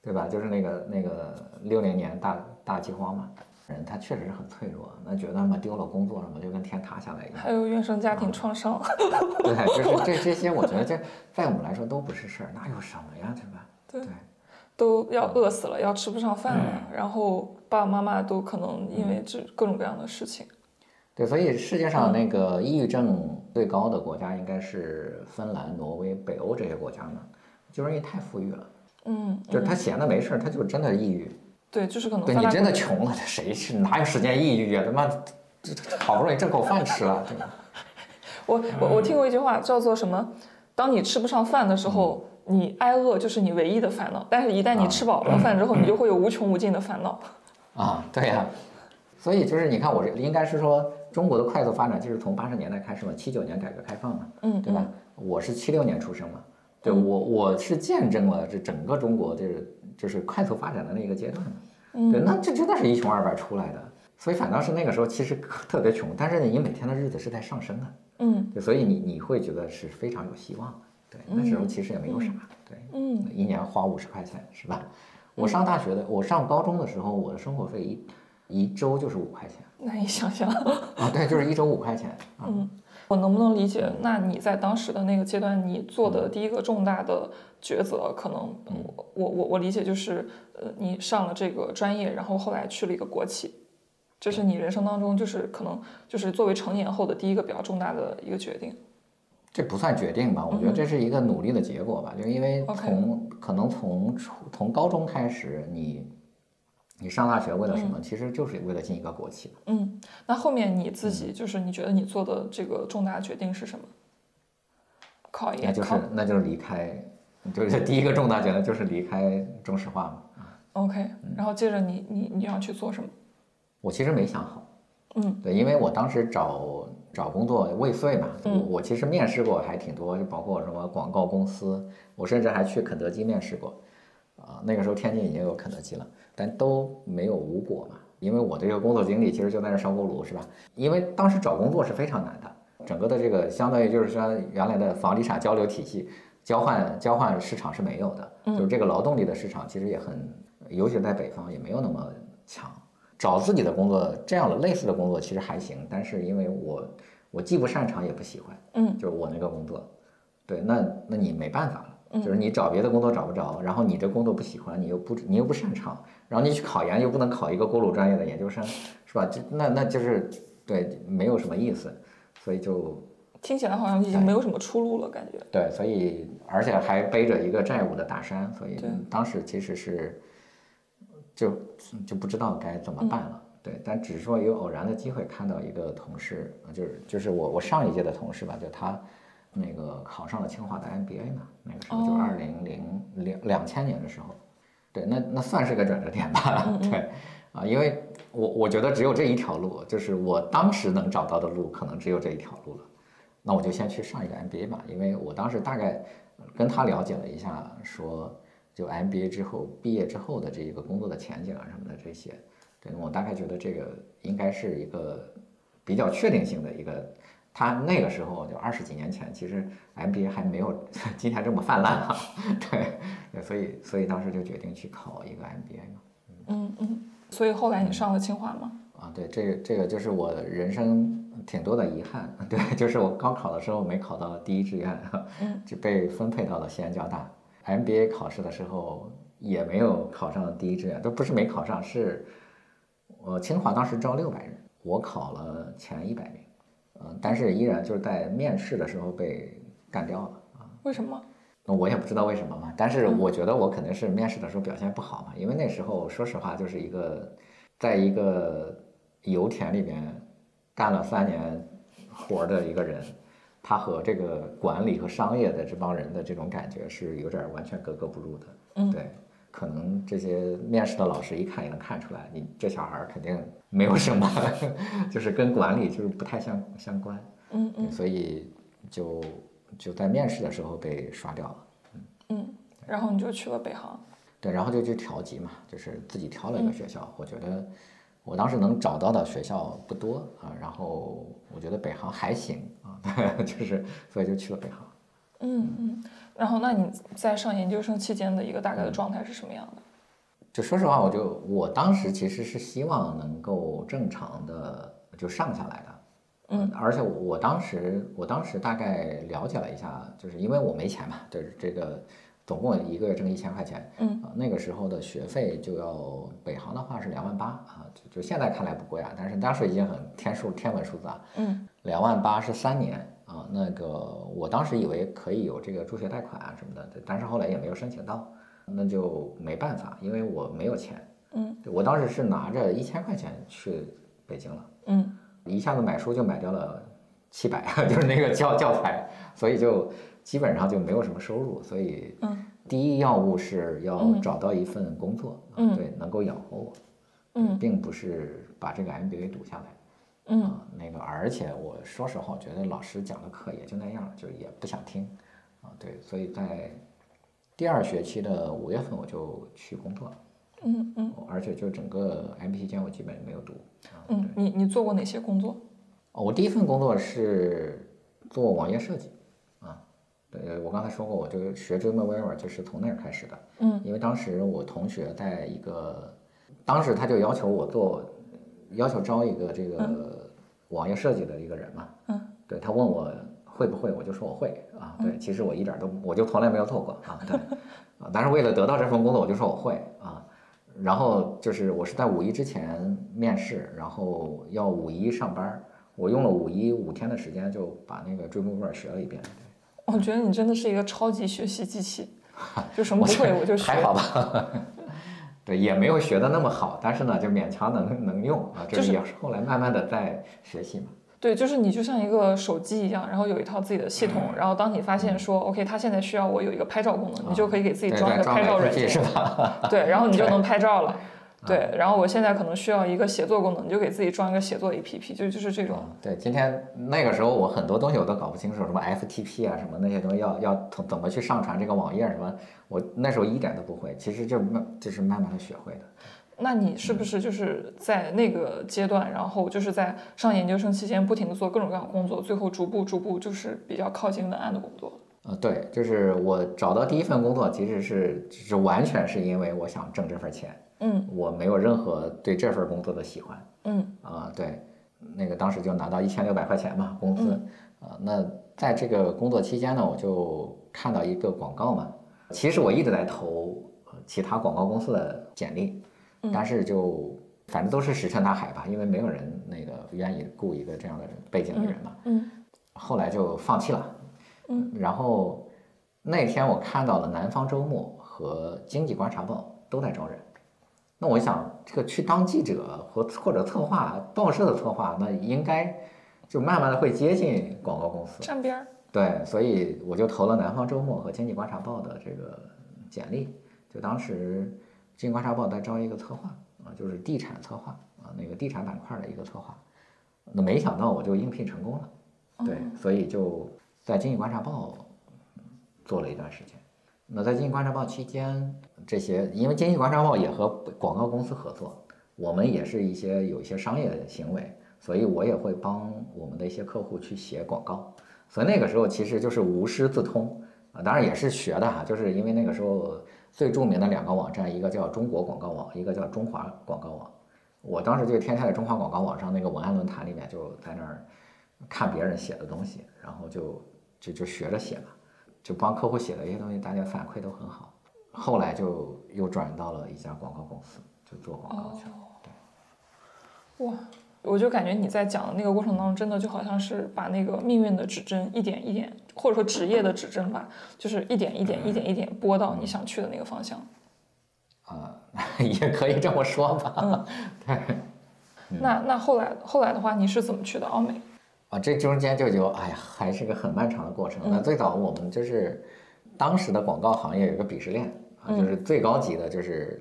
S1: 对吧？就是那个那个六零年大大饥荒嘛，人他确实是很脆弱，那觉得嘛丢了工作什么就跟天塌下来一样。
S2: 还有原生家庭创伤。
S1: 对，就是 这这些，我觉得这在我们来说都不是事儿，那有什么呀，对吧？
S2: 对。都要饿死了，要吃不上饭了，然后爸爸妈妈都可能因为这各种各样的事情。
S1: 对，所以世界上那个抑郁症最高的国家应该是芬兰、挪威、北欧这些国家呢，就是因为太富裕了。
S2: 嗯，
S1: 就是他闲的没事儿，他就真的抑郁。
S2: 对，就是可能。
S1: 对你真的穷了，谁是哪有时间抑郁啊？他妈，这好不容易挣口饭吃了，对吧？
S2: 我我我听过一句话，叫做什么？当你吃不上饭的时候。你挨饿就是你唯一的烦恼，但是一旦你吃饱了饭之后，你就会有无穷无尽的烦恼。
S1: 啊，对呀，所以就是你看，我这应该是说中国的快速发展就是从八十年代开始嘛，七九年改革开放嘛，
S2: 嗯，
S1: 对吧？我是七六年出生嘛，对我我是见证了这整个中国就是就是快速发展的那个阶段的，对，那这真的是一穷二白出来的，所以反倒是那个时候其实特别穷，但是你每天的日子是在上升的，
S2: 嗯，
S1: 对，所以你你会觉得是非常有希望的。对，那时候其实也没有啥，对，
S2: 嗯，
S1: 一年花五十块钱是吧？我上大学的，我上高中的时候，我的生活费一一周就是五块钱，
S2: 难以想象
S1: 啊，对，就是一周五块钱。
S2: 嗯，我能不能理解？那你在当时的那个阶段，你做的第一个重大的抉择，可能我我我我理解就是，呃，你上了这个专业，然后后来去了一个国企，这是你人生当中就是可能就是作为成年后的第一个比较重大的一个决定。
S1: 这不算决定吧？我觉得这是一个努力的结果吧。就因为从可能从初从高中开始，你你上大学为了什么？其实就是为了进一个国企。
S2: 嗯，那后面你自己就是你觉得你做的这个重大决定是什么？考研？
S1: 那就是那就是离开，就是第一个重大决定就是离开中石化嘛。
S2: OK，然后接着你你你要去做什么？
S1: 我其实没想好。
S2: 嗯，
S1: 对，因为我当时找。找工作未遂嘛，我我其实面试过还挺多，就包括什么广告公司，我甚至还去肯德基面试过，啊，那个时候天津已经有肯德基了，但都没有无果嘛。因为我的这个工作经历其实就在那烧锅炉是吧？因为当时找工作是非常难的，整个的这个相当于就是说原来的房地产交流体系，交换交换市场是没有的，就是这个劳动力的市场其实也很，尤其是在北方也没有那么强。找自己的工作，这样的类似的工作其实还行，但是因为我我既不擅长也不喜欢，
S2: 嗯，
S1: 就是我那个工作，对，那那你没办法了，就是你找别的工作找不着，然后你这工作不喜欢，你又不你又不擅长，然后你去考研又不能考一个锅炉专业的研究生，是吧？就那那就是对没有什么意思，所以就
S2: 听起来好像已经没有什么出路了，感觉。
S1: 对，所以而且还背着一个债务的大山，所以当时其实是就就不知道该怎么办了。对，但只是说有偶然的机会看到一个同事，呃就是就是我我上一届的同事吧，就他那个考上了清华的 MBA 嘛，那个时候就
S2: 哦
S1: 二零零两两千年的时候，对，那那算是个转折点吧，对。啊，因为我我觉得只有这一条路，就是我当时能找到的路，可能只有这一条路了。那我就先去上一个 MBA 吧，因为我当时大概跟他了解了一下，说就 MBA 之后毕业之后的这一个工作的前景啊什么的这些，对我大概觉得这个应该是一个比较确定性的一个。他那个时候就二十几年前，其实 MBA 还没有 今天这么泛滥啊，对 对，所以所以当时就决定去考一个 MBA 嘛。
S2: 嗯嗯。所以后来你上了清华吗？
S1: 啊，对，这个这个就是我人生挺多的遗憾。对，就是我高考的时候没考到第一志愿，
S2: 嗯
S1: 就被分配到了西安交大。MBA 考试的时候也没有考上第一志愿，都不是没考上，是我清华当时招六百人，我考了前一百名，嗯，但是依然就是在面试的时候被干掉了啊。
S2: 为什么？
S1: 那我也不知道为什么嘛，但是我觉得我肯定是面试的时候表现不好嘛，因为那时候说实话就是一个，在一个油田里边干了三年活儿的一个人，他和这个管理和商业的这帮人的这种感觉是有点完全格格不入的。
S2: 嗯
S1: 对，可能这些面试的老师一看也能看出来，你这小孩肯定没有什么，就是跟管理就是不太相相关。
S2: 嗯嗯
S1: 所以就就在面试的时候被刷掉了。
S2: 嗯嗯。然后你就去了北航。
S1: 对，然后就去调剂嘛，就是自己挑了一个学校。我觉得我当时能找到的学校不多啊，然后我觉得北航还行啊，就是所以就去了北航。
S2: 嗯嗯。然后，那你在上研究生期间的一个大概的状态是什么样的？
S1: 就说实话，我就我当时其实是希望能够正常的就上下来的。
S2: 嗯，
S1: 而且我我当时我当时大概了解了一下，就是因为我没钱嘛，就是这个总共一个月挣一千块钱，
S2: 嗯。
S1: 啊，那个时候的学费就要北航的话是两万八啊，就就现在看来不贵啊，但是当时已经很天数天文数字啊，
S2: 嗯。
S1: 两万八是三年啊，那个我当时以为可以有这个助学贷款啊什么的，但是后来也没有申请到，那就没办法，因为我没有钱，
S2: 嗯。
S1: 我当时是拿着一千块钱去北京了。
S2: 嗯。
S1: 一下子买书就买掉了七百，就是那个教教材，所以就基本上就没有什么收入。所以
S2: 嗯
S1: 第一要务是要
S2: 嗯
S1: 找到一份工作，对，能够养活我，
S2: 嗯
S1: 并不是把这个 MBA 读下来。
S2: 嗯
S1: 啊，那个，而且我说实话，我觉得老师讲的课也就那样，就也不想听，啊，对，所以在第二学期的五月份我就去工作了，
S2: 嗯嗯
S1: 而且就整个 M 期间我基本没有读，啊，
S2: 嗯。你你做过哪些工作？
S1: 哦，我第一份工作是做网页设计，啊，对，我刚才说过，我就学 Dreamweaver 就是从那儿开始的，
S2: 嗯。
S1: 因为当时我同学在一个，当时他就要求我做，要求招一个这个网页设计的一个人嘛，
S2: 嗯。
S1: 对他问我会不会，我就说我会啊，对，其实我一点儿都，我就从来没有做过啊，对，啊，但是为了得到这份工作，我就说我会啊，然后就是我是在五一之前面试，然后要五一上班儿，我用了五一五天的时间就把那个 Dreamweaver 学了一遍，
S2: 我觉得你真的是一个超级学习机器，就什么
S1: 我
S2: 不会我就学。
S1: 还好吧。对，也没有学的那么好，但是呢，就勉强能能用啊，这
S2: 就是
S1: 也是后来慢慢的在学习嘛。
S2: 对，就是你就像一个手机一样，然后有一套自己的系统，然后当你发现说，OK，它现在需要我有一个拍照功能，你就可以给自己装一个拍照软件，
S1: 吧？
S2: 对，然后你就能拍照了。对，然后我现在可能需要一个写作功能，你就给自己装一个写作 APP，就就是这种。
S1: 嗯对，今天那个时候我很多东西我都搞不清楚，什么 FTP 啊，什么那些东西要要怎怎么去上传这个网页什么，我那时候一点都不会，其实就慢就是慢慢的学会的。
S2: 那你是不是就是在那个阶段，然后就是在上研究生期间不停的做各种各样的工作，最后逐步逐步就是比较靠近文案的工作？
S1: 呃，对，就是我找到第一份工作，其实是就是完全是因为我想挣这份钱，
S2: 嗯
S1: 我没有任何对这份工作的喜欢。
S2: 嗯
S1: 啊、对，那个当时就拿到一千六百块钱嘛，工资。啊、那在这个工作期间呢，我就看到一个广告嘛。其实我一直在投呃其他广告公司的简历，但是就反正都是石沉大海吧，因为没有人那个愿意雇一个这样的背景的人嘛。
S2: 嗯
S1: 后来就放弃了。
S2: 嗯，
S1: 然后那天我看到了《南方周末》和《经济观察报》都在招人，那我想这个去当记者或或者策划报社的策划，那应该就慢慢的会接近广告公司。
S2: 沾边儿。
S1: 对，所以我就投了《南方周末》和《经济观察报》的这个简历。就当时《经济观察报》在招一个策划啊，就是地产策划啊，那个地产板块的一个策划。那没想到我就应聘成功了，对，所以就在《经济观察报》做了一段时间。那在《经济观察报》期间，这些因为《经济观察报》也和广告公司合作，我们也是一些有一些商业行为，所以我也会帮我们的一些客户去写广告。所以那个时候其实就是无师自通啊，当然也是学的哈，就是因为那个时候最著名的两个网站，一个叫中国广告网，一个叫中华广告网。我当时就天天在中华广告网上那个文案论坛里面，就在那儿看别人写的东西，然后就就就学着写吧，就帮客户写的一些东西，大家反馈都很好。后来就又转到了一家广告公司，就做广告去了。
S2: 对，哇，我就感觉你在讲的那个过程当中，真的就好像是把那个命运的指针一点一点，或者说职业的指针吧，就是一点一点、一点一点拨到你想去的那个方向。
S1: 啊，也可以这么说吧。
S2: 嗯，
S1: 对。
S2: 那那后来后来的话，你是怎么去的奥美？
S1: 啊，这中间就有哎呀，还是个很漫长的过程。那最早我们就是当时的广告行业有个鄙视链啊，就是最高级的就是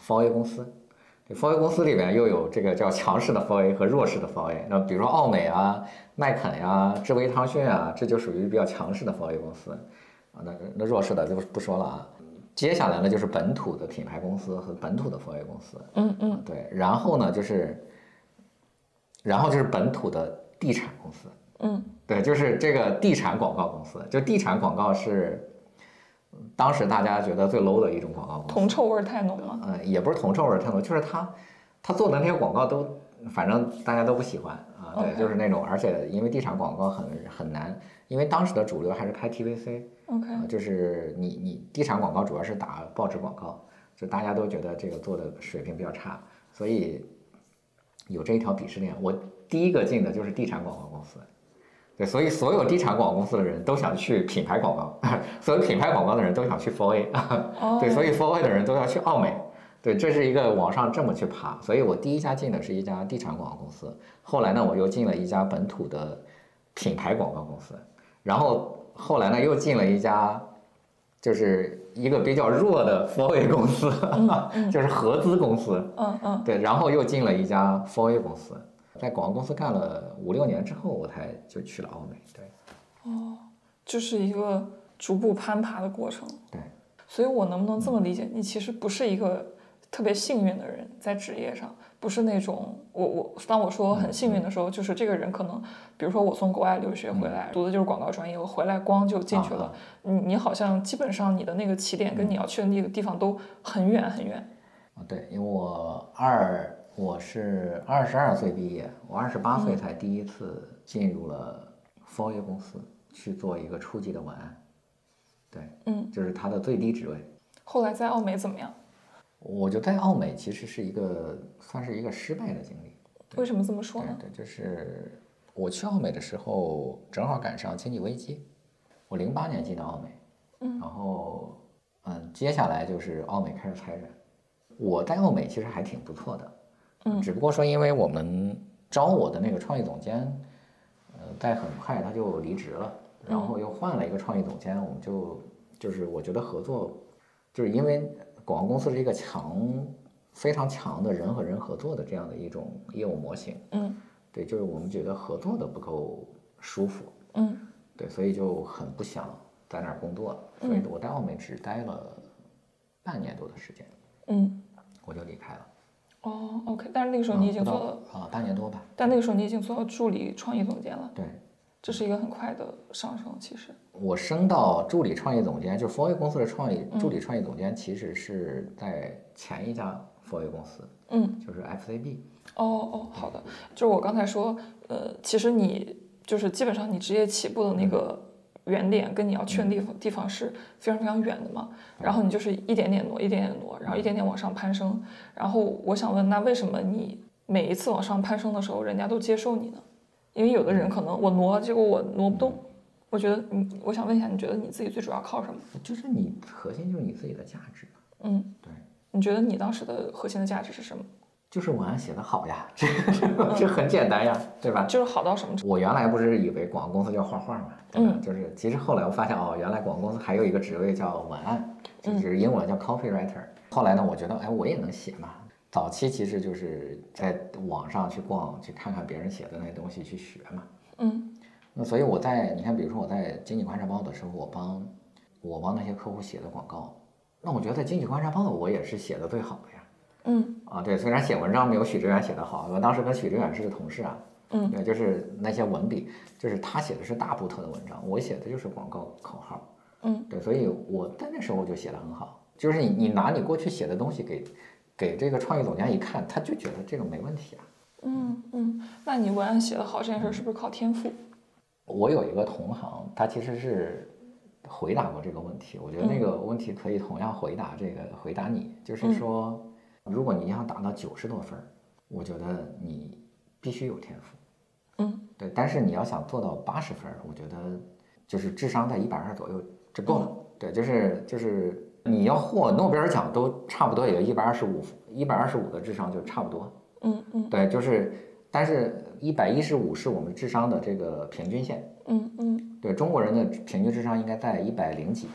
S1: 4A 公司。这 4A 公司里面又有这个叫强势的 4A 和弱势的 4A。那比如说奥美啊、麦肯呀、智威汤逊啊，这就属于比较强势的 4A 公司啊。那那弱势的就不说了啊。接下来呢，就是本土的品牌公司和本土的 4A 公司。
S2: 嗯嗯，
S1: 对。然后呢，就是然后就是本土的地产公司。
S2: 嗯，
S1: 对，就是这个地产广告公司。就地产广告是当时大家觉得最 low 的一种广告公司。
S2: 铜臭味儿太浓了。
S1: 嗯，也不是铜臭味儿太浓，就是他他做的那些广告都，反正大家都不喜欢啊。对，就是那种，而且因为地产广告很很难，因为当时的主流还是拍 TVC。
S2: OK，
S1: 就是你你地产广告主要是打报纸广告，就大家都觉得这个做的水平比较差，所以有这一条鄙视链。我第一个进的就是地产广告公司，对，所以所有地产广告公司的人都想去品牌广告，所有品牌广告的人都想去 4A，对，所以 4A 的人都要去奥美，对，这是一个往上这么去爬。所以我第一家进的是一家地产广告公司，后来呢，我又进了一家本土的品牌广告公司，然后。后来呢，又进了一家，就是一个比较弱的 4A 公司，就是合资公司。
S2: 嗯嗯。
S1: 对，然后又进了一家 4A 公司，在广告公司干了五六年之后，我才就去了奥美。对。
S2: 哦，就是一个逐步攀爬的过程。
S1: 对。
S2: 所以我能不能这么理解？你其实不是一个特别幸运的人，在职业上。不是那种我我当我说很幸运的时候，就是这个人可能，比如说我从国外留学回来，读的就是广告专业，我回来光就进去了。你你好像基本上你的那个起点跟你要去的那个地方都很远很远。
S1: 啊，对，因为我二我是二十二岁毕业，我二十八岁才第一次进入了 f o r 公司去做一个初级的文案。对，
S2: 嗯，
S1: 就是他的最低职位。
S2: 后来在奥美怎么样？
S1: 我就在奥美，其实是一个算是一个失败的经历。
S2: 为什么这么说
S1: 呢？对，就是我去奥美的时候，正好赶上经济危机。我零八年进的奥美，
S2: 嗯，
S1: 然后嗯，接下来就是奥美开始裁人。我在奥美其实还挺不错的，
S2: 嗯，
S1: 只不过说因为我们招我的那个创意总监，呃，在很快他就离职了，然后又换了一个创意总监，我们就就是我觉得合作，就是因为。广告公司是一个强、非常强的人和人合作的这样的一种业务模型。
S2: 嗯，
S1: 对，就是我们觉得合作的不够舒服。
S2: 嗯，
S1: 对，所以就很不想在那儿工作了。所以我在澳美只待了半年多的时间。
S2: 嗯，
S1: 我就离开了。
S2: 哦，OK，但是那个时候你已经做了
S1: 啊，半年多吧。
S2: 但那个时候你已经做到助理创意总监了。
S1: 对。
S2: 这是一个很快的上升，其实
S1: 我升到助理创意总监，就是 f o r 公司的创意助理创意总监，其实是在前一家 f o r 公司，
S2: 嗯，
S1: 就是 FCB。
S2: 哦哦，好的，就是我刚才说，呃，其实你就是基本上你职业起步的那个原点跟你要去的地方地方是非常非常远的嘛，然后你就是一点点挪，一点点挪，然后一点点往上攀升，然后我想问，那为什么你每一次往上攀升的时候，人家都接受你呢？因为有的人可能我挪，结果我挪不动。我觉得你，我想问一下，你觉得你自己最主要靠什么？
S1: 就是你核心就是你自己的价值。
S2: 嗯，
S1: 对。
S2: 你觉得你当时的核心的价值是什么？
S1: 就是文案写得好呀，这这很简单呀，对吧？
S2: 就是好到什么程
S1: 度？我原来不是以为广告公司叫画画嘛，
S2: 嗯，
S1: 就是其实后来我发现哦，原来广告公司还有一个职位叫文案，就是英文叫 copywriter。后来呢，我觉得哎，我也能写嘛。早期其实就是在网上去逛，去看看别人写的那些东西去学嘛。
S2: 嗯。
S1: 那所以我在你看，比如说我在经济观察报的时候，我帮我帮那些客户写的广告，那我觉得在经济观察报我也是写的最好的呀。
S2: 嗯。
S1: 啊，对，虽然写文章没有许知远写的好，我当时跟许知远是同事啊，
S2: 嗯，
S1: 对，就是那些文笔，就是他写的是大部头的文章，我写的就是广告口号，
S2: 嗯，
S1: 对，所以我在那时候就写的很好，就是你你拿你过去写的东西给给这个创意总监一看，他就觉得这个没问题啊，
S2: 嗯嗯，那你文案写得好这件事是不是靠天赋？
S1: 我有一个同行，他其实是回答过这个问题，我觉得那个问题可以同样回答这个回答你，就是说。如果你想达到九十多分儿，我觉得你必须有天赋，
S2: 嗯，
S1: 对。但是你要想做到八十分儿，我觉得就是智商在一百二左右就够了。对，就是就是你要获诺贝尔奖都差不多也就一百二十五，一百二十五的智商就差不多。
S2: 嗯嗯。
S1: 对，就是，但是一百一十五是我们智商的这个平均线。
S2: 嗯嗯。
S1: 对中国人的平均智商应该在一百零几。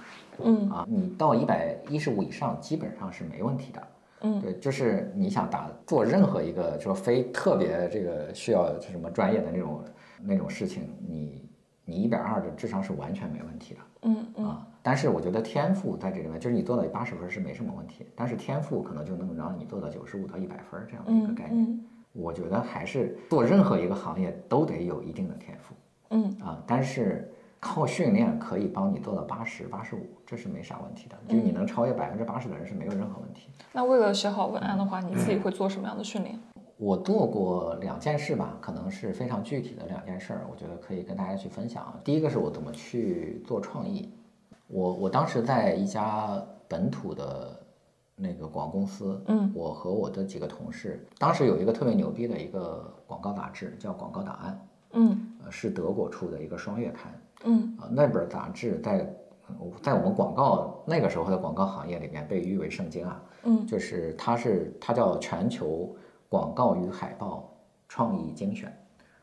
S2: 嗯
S1: 啊，你到一百一十五以上基本上是没问题的。
S2: 嗯，
S1: 对，就是你想打做任何一个说非特别这个需要什么专业的那种那种事情，你你一百二的智商是完全没问题的。
S2: 嗯嗯
S1: 啊，但是我觉得天赋在这里面，就是你做到八十分是没什么问题，但是天赋可能就能让你做到九十五到一百分这样的一个概念。我觉得还是做任何一个行业都得有一定的天赋。
S2: 嗯
S1: 啊，但是。靠训练可以帮你做到八十八十五，这是没啥问题的。就你能超越百分之八十的人是没有任何问题。
S2: 那为了写好文案的话，你自己会做什么样的训练？
S1: 我做过两件事吧，可能是非常具体的两件事儿，我觉得可以跟大家去分享。第一个是我怎么去做创意。我我当时在一家本土的那个广告公司，
S2: 嗯，
S1: 我和我的几个同事，当时有一个特别牛逼的一个广告杂志叫《广告档案》，
S2: 嗯，
S1: 呃，是德国出的一个双月刊。
S2: 嗯
S1: 啊，那本杂志在在我们广告那个时候的广告行业里面被誉为圣经啊。
S2: 嗯，
S1: 就是它是它叫全球广告与海报创意精选，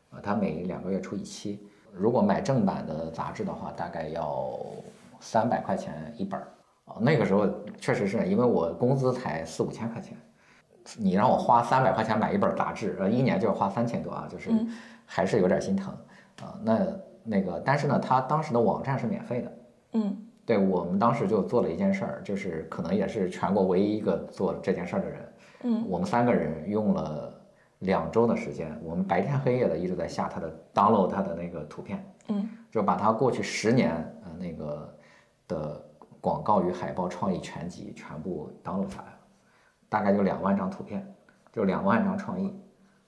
S1: 啊，它每两个月出一期。如果买正版的杂志的话，大概要三百块钱一本儿啊。那个时候确实是因为我工资才四五千块钱，你让我花三百块钱买一本杂志，呃，一年就要花三千多啊，就是还是有点心疼啊。那那个，但是呢，他当时的网站是免费的。
S2: 嗯，
S1: 对我们当时就做了一件事儿，就是可能也是全国唯一一个做这件事儿的人。
S2: 嗯，
S1: 我们三个人用了两周的时间，我们白天黑夜的一直在下他的 download 他的那个图片。
S2: 嗯，
S1: 就把他过去十年呃那个的广告与海报创意全集全部 download 下来了，大概就两万张图片，就两万张创意。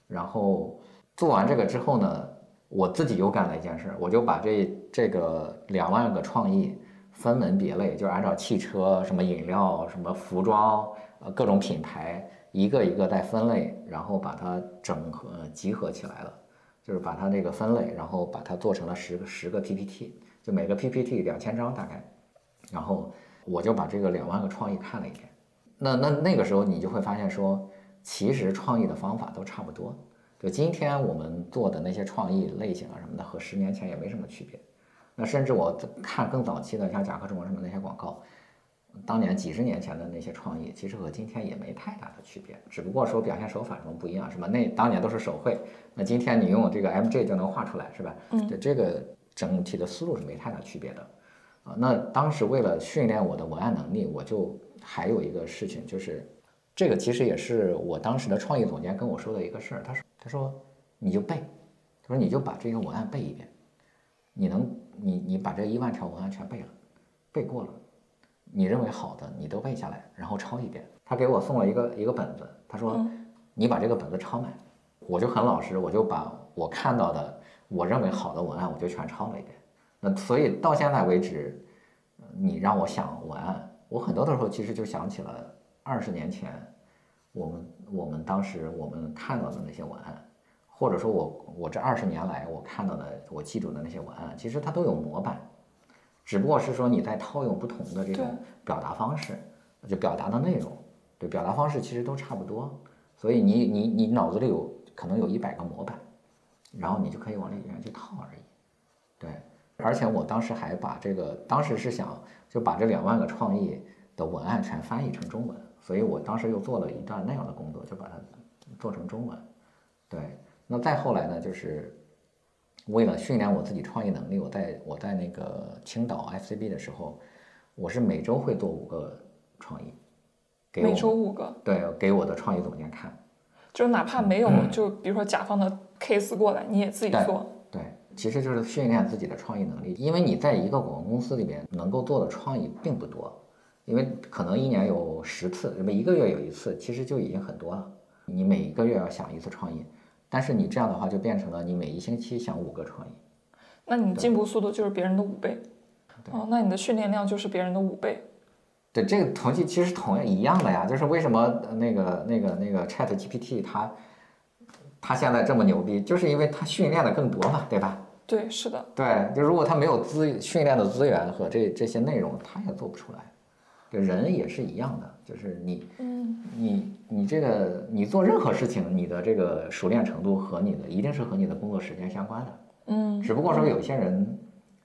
S1: 然后做完这个之后呢？我自己又干了一件事，我就把这这个两万个创意分门别类，就是按照汽车、什么饮料、什么服装，呃，各种品牌一个一个在分类，然后把它整合集合起来了，就是把它这个分类，然后把它做成了十个十个 PPT，就每个 PPT 两千张大概，然后我就把这个两万个创意看了一遍，那那那个时候你就会发现说，其实创意的方法都差不多。就今天我们做的那些创意类型啊什么的，和十年前也没什么区别。那甚至我看更早期的，像甲壳虫什么那些广告，当年几十年前的那些创意，其实和今天也没太大的区别。只不过说表现手法什么不一样，是吧那当年都是手绘，那今天你用这个 MJ 就能画出来，是吧？
S2: 嗯，
S1: 对，这个整体的思路是没太大区别的。啊，那当时为了训练我的文案能力，我就还有一个事情，就是这个其实也是我当时的创意总监跟我说的一个事儿，他说。他说：“你就背，他说你就把这个文案背一遍，你能，你你把这一万条文案全背了，背过了，你认为好的你都背下来，然后抄一遍。他给我送了一个一个本子，他说你把这个本子抄满，我就很老实，我就把我看到的我认为好的文案我就全抄了一遍。那所以到现在为止，你让我想文案，我很多的时候其实就想起了二十年前。”我们我们当时我们看到的那些文案，或者说我我这二十年来我看到的我记住的那些文案，其实它都有模板，只不过是说你在套用不同的这种表达方式，就表达的内容，对，表达方式其实都差不多，所以你你你脑子里有可能有一百个模板，然后你就可以往里面去套而已，对，而且我当时还把这个，当时是想就把这两万个创意的文案全翻译成中文，所以我当时又做了一段那样的工作，就把它做成中文，对。那再后来呢，就是为了训练我自己创意能力，我在我在那个青岛 FCB 的时候，我是每周会做五个创意，给
S2: 每周五个，
S1: 对，给我的创意总监看，
S2: 就是哪怕没有，就比如说甲方的 case 过来，你也自己做，
S1: 对，其实就是训练自己的创意能力，因为你在一个广告公司里面能够做的创意并不多，因为可能一年有十次，那么一个月有一次，其实就已经很多了，你每一个月要想一次创意。但是你这样的话，就变成了你每一星期想五个创意，
S2: 那你进步速度就是别人的五倍，哦，那你的训练量就是别人的五倍。
S1: 对，这个同其实同样一样的呀，就是为什么那个那个那个 Chat GPT 它它现在这么牛逼，就是因为它训练的更多嘛，对吧？
S2: 对，是的。
S1: 对，就如果它没有资训练的资源和这这些内容，它也做不出来。对，人也是一样的，就是你，
S2: 嗯，
S1: 你你这个你做任何事情，你的这个熟练程度和你的一定是和你的工作时间相关的，
S2: 嗯，
S1: 只不过说有些人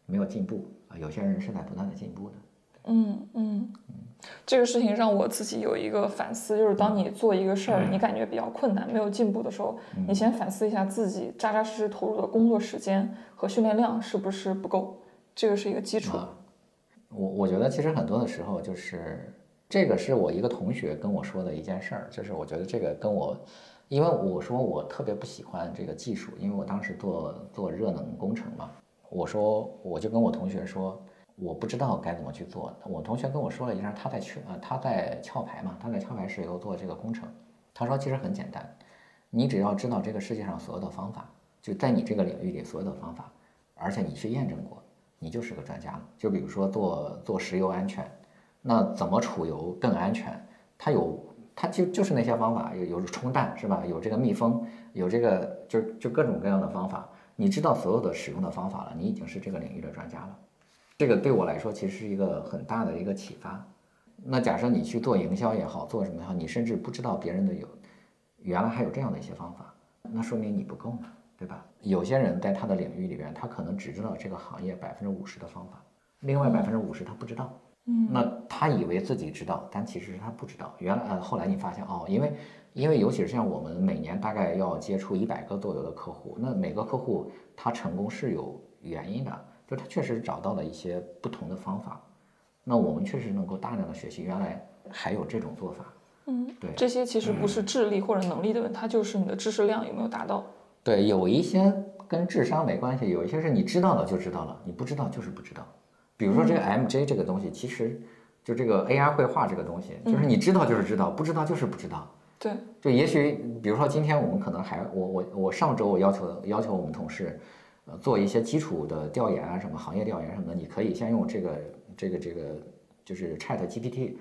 S1: 没有进步啊，有些人是在不断的进步的，
S2: 嗯嗯，这个事情让我自己有一个反思，就是当你做一个事儿，你感觉比较困难、没有进步的时候，你先反思一下自己扎扎实实投入的工作时间和训练量是不是不够，这个是一个基础。
S1: 我我觉得其实很多的时候就是，这个是我一个同学跟我说的一件事儿，就是我觉得这个跟我，因为我说我特别不喜欢这个技术，因为我当时做做热能工程嘛，我说我就跟我同学说，我不知道该怎么去做。我同学跟我说了一下，他在去呃他在壳牌嘛，他在壳牌石油做这个工程，他说其实很简单，你只要知道这个世界上所有的方法，就在你这个领域里所有的方法，而且你去验证过。你就是个专家了。就比如说做做石油安全，那怎么储油更安全？它有，它就就是那些方法，有有冲淡是吧？有这个密封，有这个就就各种各样的方法。你知道所有的使用的方法了，你已经是这个领域的专家了。这个对我来说其实是一个很大的一个启发。那假设你去做营销也好，做什么也好，你甚至不知道别人的有，原来还有这样的一些方法，那说明你不够呢。对吧？有些人在他的领域里边，他可能只知道这个行业百分之五十的方法，另外百分之五十他不知道。
S2: 嗯，
S1: 那他以为自己知道，但其实是他不知道。原来呃，后来你发现哦，因为因为尤其是像我们每年大概要接触一百个左右的客户，那每个客户他成功是有原因的，就他确实找到了一些不同的方法。那我们确实能够大量的学习，原来还有这种做法。
S2: 嗯，
S1: 对，
S2: 这些其实不是智力或者能力的问题，它就是你的知识量有没有达到。
S1: 对，有一些跟智商没关系，有一些是你知道了就知道了，你不知道就是不知道。比如说这个 MJ 这个东西，其实就这个 AI 绘画这个东西，就是你知道就是知道，不知道就是不知道。
S2: 对，
S1: 就也许比如说今天我们可能还我我我上周我要求要求我们同事，呃，做一些基础的调研啊，什么行业调研什么的，你可以先用这个这个这个就是 Chat GPT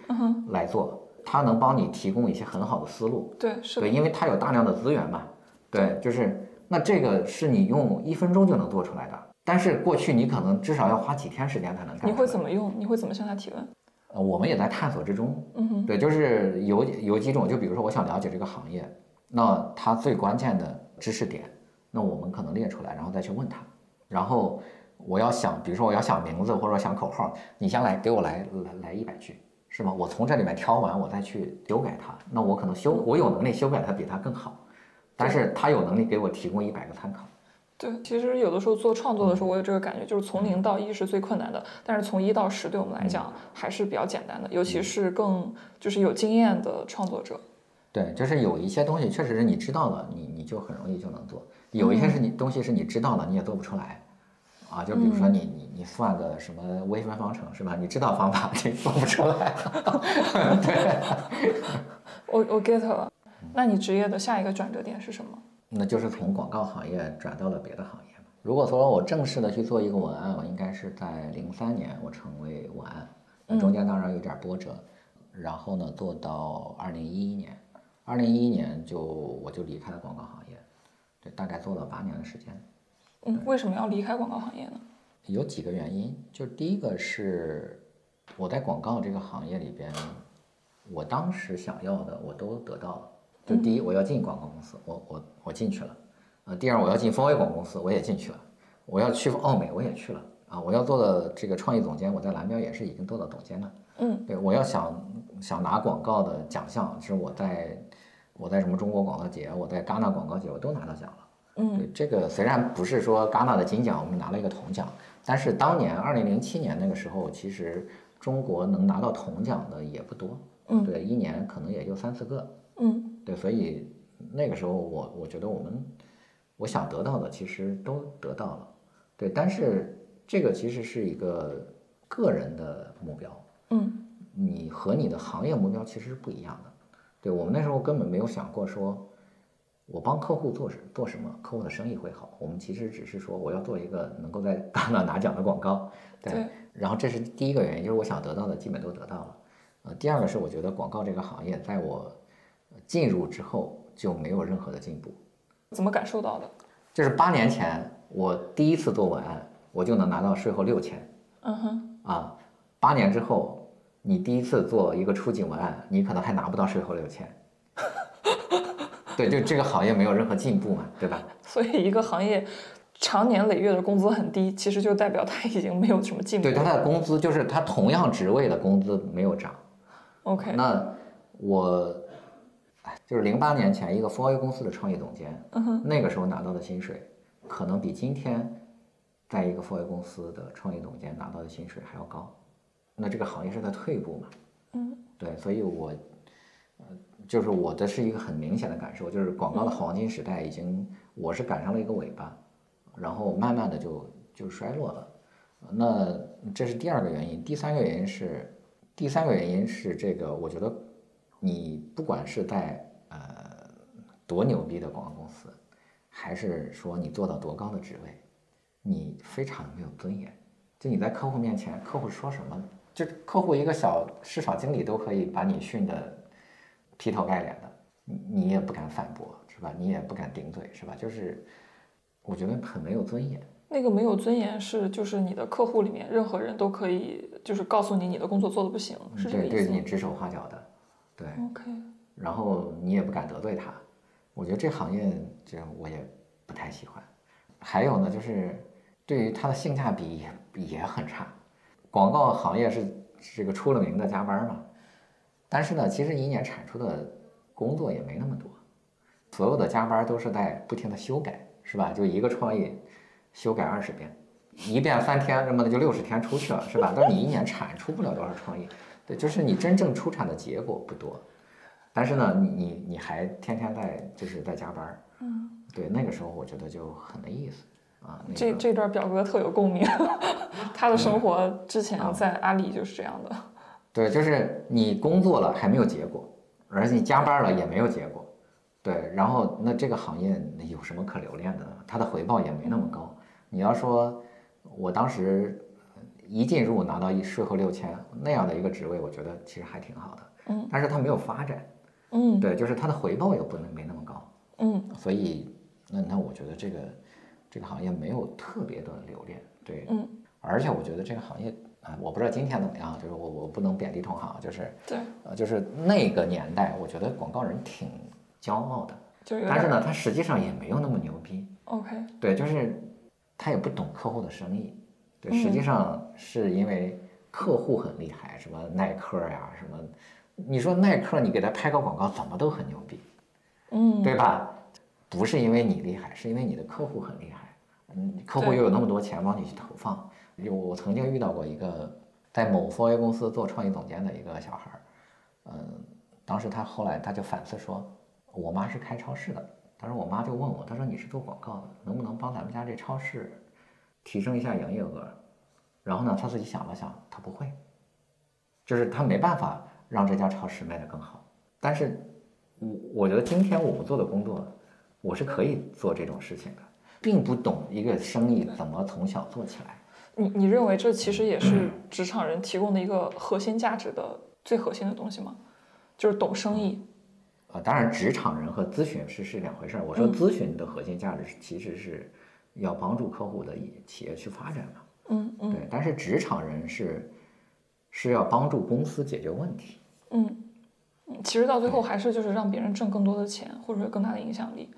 S1: 来做，它能帮你提供一些很好的思路。
S2: 对，是
S1: 对，因为它有大量的资源嘛。对，就是。那这个是你用一分钟就能做出来的，但是过去你可能至少要花几天时间才能干。
S2: 你会怎么用？你会怎么向他提问？
S1: 呃，我们也在探索之中。
S2: 嗯哼，
S1: 对，就是有有几种，就比如说我想了解这个行业，那它最关键的知识点，那我们可能列出来，然后再去问他。然后我要想，比如说我要想名字或者想口号，你先来给我来来来一百句，是吗？我从这里面挑完，我再去修改它。那我可能修，我有能力修改它比它更好。但是他有能力给我提供一百个参考。
S2: 对，其实有的时候做创作的时候，我有这个感觉，就是从零到一是最困难的，但是从一到十对我们来讲还是比较简单的，尤其是更就是有经验的创作者。
S1: 对，就是有一些东西确实是你知道了，你你就很容易就能做；有一些是你东西是你知道了，你也做不出来。啊，就比如说你你你算个什么微分方程是吧？你知道方法，你做不出来。对，
S2: 我我 get 了。那你职业的下一个转折点是什么？
S1: 那就是从广告行业转到了别的行业如果说我正式的去做一个文案，我应该是在零三年我成为文案，那中间当然有点波折，然后呢做到二零一一年，二零一一年就我就离开了广告行业，对，大概做了八年的时间。
S2: 嗯，为什么要离开广告行业呢？
S1: 有几个原因，就第一个是我在广告这个行业里边，我当时想要的我都得到了。就第一，我要进广告公司，我我我进去了。呃，第二，我要进丰威广告公司，我也进去了。我要去奥美，我也去了。啊，我要做的这个创意总监，我在蓝标也是已经做到总监了。
S2: 嗯，
S1: 对，我要想想拿广告的奖项，是我在我在什么中国广告节，我在戛纳广告节，我都拿到奖了。
S2: 嗯，
S1: 对，这个虽然不是说戛纳的金奖，我们拿了一个铜奖，但是当年二零零七年那个时候，其实中国能拿到铜奖的也不多。
S2: 嗯，
S1: 对，一年可能也就三四个。
S2: 嗯，
S1: 对，所以那个时候我我觉得我们我想得到的其实都得到了。对，但是这个其实是一个个人的目标。
S2: 嗯，
S1: 你和你的行业目标其实是不一样的。对我们那时候根本没有想过说。我帮客户做什做什么，客户的生意会好。我们其实只是说，我要做一个能够在戛纳拿奖的广告，
S2: 对。
S1: 然后这是第一个原因，就是我想得到的基本都得到了。呃，第二个是我觉得广告这个行业在我进入之后就没有任何的进步。
S2: 怎么感受到的？
S1: 就是八年前我第一次做文案，我就能拿到税后六千。
S2: 嗯哼。
S1: 啊，八年之后你第一次做一个出境文案，你可能还拿不到税后六千。对，就这个行业没有任何进步嘛，对吧？
S2: 所以一个行业长年累月的工资很低，其实就代表他已经没有什么进步。
S1: 对，他的工资就是他同样职位的工资没有涨。
S2: OK。
S1: 那我，就是零八年前一个 for a 公司的创业总监，那个时候拿到的薪水，可能比今天在一个 for a 公司的创业总监拿到的薪水还要高。那这个行业是在退步嘛？
S2: 嗯。
S1: 对，所以我。就是我的是一个很明显的感受，就是广告的黄金时代已经，我是赶上了一个尾巴，然后慢慢的就就衰落了。那这是第二个原因，第三个原因是，第三个原因是这个，我觉得你不管是在呃多牛逼的广告公司，还是说你做到多高的职位，你非常没有尊严。就你在客户面前，客户说什么，就客户一个小市场经理都可以把你训的。劈头盖脸的，你你也不敢反驳，是吧？你也不敢顶嘴，是吧？就是我觉得很没有尊严。
S2: 那个没有尊严是，就是你的客户里面任何人都可以，就是告诉你你的工作做的不行，是这个意
S1: 思。对，对你指手画脚的，对。
S2: OK。
S1: 然后你也不敢得罪他，我觉得这行业这我也不太喜欢。还有呢，就是对于它的性价比也也很差。广告行业是这个出了名的加班嘛。但是呢，其实一年产出的工作也没那么多，所有的加班都是在不停的修改，是吧？就一个创意，修改二十遍，一遍三天，那么就六十天出去了，是吧？但是你一年产出不了多少创意，对，就是你真正出产的结果不多。但是呢，你你你还天天在就是在加班，
S2: 嗯，
S1: 对，那个时候我觉得就很没意思啊。
S2: 这这段表哥特有共鸣，他的生活之前在阿里就是这样的。
S1: 对，就是你工作了还没有结果，而且你加班了也没有结果，对，然后那这个行业有什么可留恋的呢？它的回报也没那么高。你要说，我当时一进入拿到一税后六千那样的一个职位，我觉得其实还挺好的，
S2: 嗯，
S1: 但是它没有发展，
S2: 嗯，
S1: 对，就是它的回报也不能没那么高，
S2: 嗯，
S1: 所以那那我觉得这个这个行业没有特别的留恋，对，
S2: 嗯，
S1: 而且我觉得这个行业。啊，我不知道今天怎么样，就是我我不能贬低同行，就是
S2: 对，
S1: 呃，就是那个年代，我觉得广告人挺骄傲的，
S2: 就
S1: 但是呢，他实际上也没有那么牛逼。
S2: OK，
S1: 对，就是他也不懂客户的生意，对，实际上是因为客户很厉害，什么耐克呀，什么，你说耐克，你给他拍个广告，怎么都很牛逼，
S2: 嗯，
S1: 对吧？不是因为你厉害，是因为你的客户很厉害，嗯，客户又有那么多钱帮你去投放。有我曾经遇到过一个在某 4A 公司做创意总监的一个小孩儿，嗯，当时他后来他就反思说，我妈是开超市的，当时我妈就问我，她说你是做广告的，能不能帮咱们家这超市提升一下营业额？然后呢，他自己想了想，他不会，就是他没办法让这家超市卖得更好。但是，我我觉得今天我们做的工作，我是可以做这种事情的，并不懂一个生意怎么从小做起来。
S2: 你你认为这其实也是职场人提供的一个核心价值的最核心的东西吗？就是懂生意。
S1: 啊，当然职场人和咨询师是两回事儿。我说咨询的核心价值其实是要帮助客户的企业去发展嘛。
S2: 嗯嗯。
S1: 对，但是职场人是是要帮助公司解决问题。
S2: 嗯嗯，其实到最后还是就是让别人挣更多的钱，或者说更大的影响力。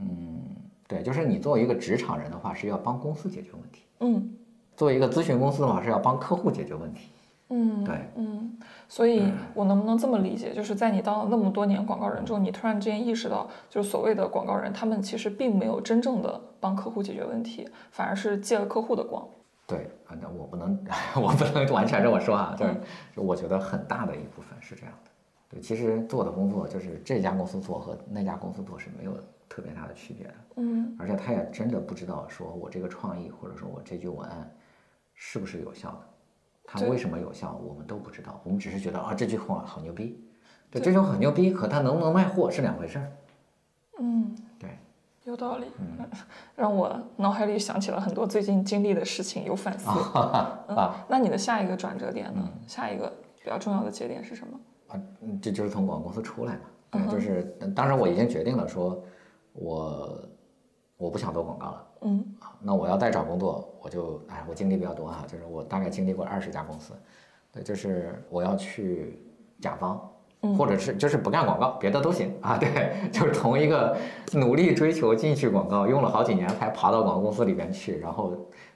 S1: 嗯，对，就是你作为一个职场人的话，是要帮公司解决问题。
S2: 嗯。
S1: 作为一个咨询公司的话，是要帮客户解决问题。
S2: 嗯，
S1: 对，
S2: 嗯，所以我能不能这么理解，就是在你当了那么多年广告人之后，你突然之间意识到，就是所谓的广告人，他们其实并没有真正的帮客户解决问题，反而是借了客户的光。
S1: 对，反正我不能，我不能完全这么说啊，就是，我觉得很大的一部分是这样的。对，其实做的工作就是这家公司做和那家公司做是没有特别大的区别的。
S2: 嗯，
S1: 而且他也真的不知道说我这个创意或者说我这句文案是不是有效的。它为什么有效，我们都不知道。我们只是觉得啊，这句话好牛逼，对，这句话很牛逼，可它能不能卖货是两回事儿。
S2: 嗯，
S1: 对，
S2: 有道理。嗯，让我脑海里想起了很多最近经历的事情，有反思。
S1: 啊，
S2: 那你的下一个转折点呢？下一个比较重要的节点是什么？
S1: 啊，这就是从广告公司出来嘛。对，就是当时我已经决定了，说我我不想做广告了。
S2: 嗯，
S1: 那我要再找工作，我就哎，我经历比较多哈，就是我大概经历过二十家公司，对，就是我要去甲方，或者是就是不干广告，别的都行啊，对，就是从一个努力追求进去广告，用了好几年才爬到广告公司里边去，然后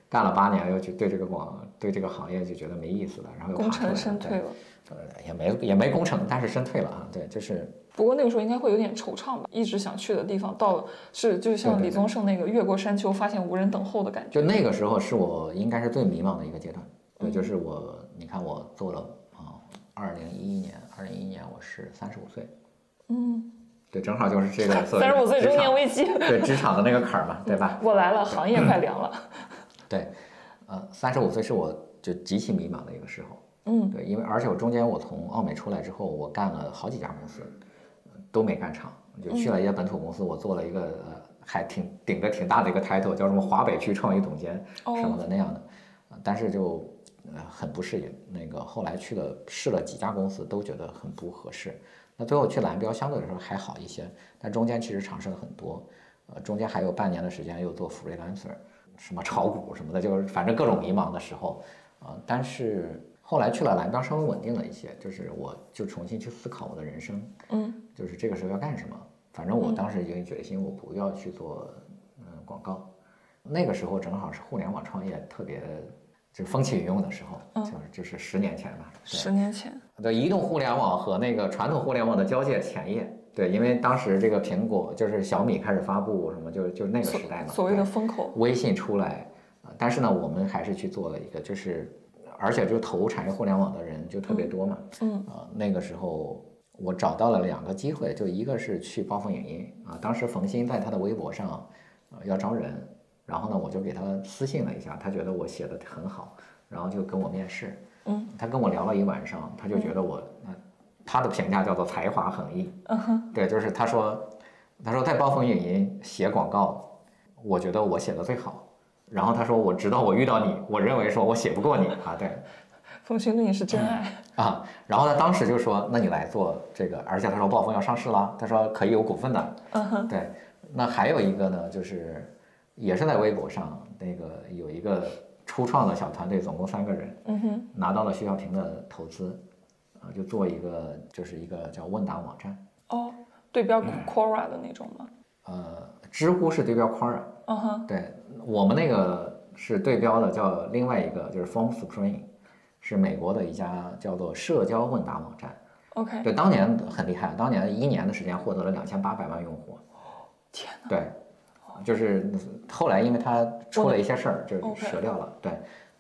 S1: 干了八年，又去对这个广对这个行业就觉得没意思了，然后又
S2: 功成身退了，
S1: 呃，也没也没功成，但是身退了啊，对，就是。
S2: 不过那个时候应该会有点惆怅吧，一直想去的地方，到是就像李宗盛那个越过山丘，发现无人等候的感觉。
S1: 就那个时候是我应该是最迷茫的一个阶段。对，就是我，你看我做了啊，二零一一年，二零一一年我是三十五岁。
S2: 嗯，
S1: 对，正好就是这个
S2: 三十五岁中年危机，
S1: 对职场的那个坎儿嘛，对吧？
S2: 我来了，行业快凉了。
S1: 对，呃，三十五岁是我就极其迷茫的一个时候。
S2: 嗯，
S1: 对，因为而且我中间我从奥美出来之后，我干了好几家公司。都没干长，就去了一家本土公司，我做了一个呃，还挺顶着挺大的一个 title，叫什么华北区创意总监什么的那样的，但是就呃很不适应。那个后来去了试了几家公司，都觉得很不合适。那最后去蓝标相对来说还好一些，但中间其实尝试了很多，呃，中间还有半年的时间又做 freelancer，什么炒股什么的，就是反正各种迷茫的时候，啊，但是。后来去了蓝标，稍微稳定了一些，就是我就重新去思考我的人生，
S2: 嗯，
S1: 就是这个时候要干什么。反正我当时已经决心，我不要去做嗯广告。那个时候正好是互联网创业特别就风起云涌的时候，就是就是十年前吧。
S2: 十年前，
S1: 对，移动互联网和那个传统互联网的交界前夜。对，因为当时这个苹果就是小米开始发布什么，就就那个时代嘛。
S2: 所谓的风口。
S1: 微信出来，但是呢，我们还是去做了一个，就是。而且就投产业互联网的人就特别多嘛，
S2: 嗯
S1: 啊，那个时候我找到了两个机会，就一个是去暴风影音啊，当时冯鑫在他的微博上，呃要招人，然后呢我就给他私信了一下，他觉得我写的很好，然后就跟我面试，
S2: 嗯，
S1: 他跟我聊了一晚上，他就觉得我，他的评价叫做才华横溢，
S2: 嗯哼，
S1: 对，就是他说，他说在暴风影音写广告，我觉得我写的最好。然后他说：“我知道我遇到你，我认为说我写不过你啊。”对，
S2: 风行对你是真爱
S1: 啊。然后他当时就说：“那你来做这个。”而且他说暴风要上市了，他说可以有股份的。
S2: 嗯哼。
S1: 对，那还有一个呢，就是也是在微博上，那个有一个初创的小团队，总共三个人，
S2: 嗯哼，
S1: 拿到了徐小平的投资，啊，就做一个就是一个叫问答网站。
S2: 哦，对标 Quora 的那种吗？
S1: 呃，知乎是对标 Quora。
S2: 嗯哼。
S1: 对。我们那个是对标的，叫另外一个就是 FormSpring，是美国的一家叫做社交问答网站。
S2: OK，
S1: 对，当年很厉害，当年一年的时间获得了两千八百万用户。
S2: 天哪！
S1: 对，就是后来因为他出了一些事儿，就折掉了。对，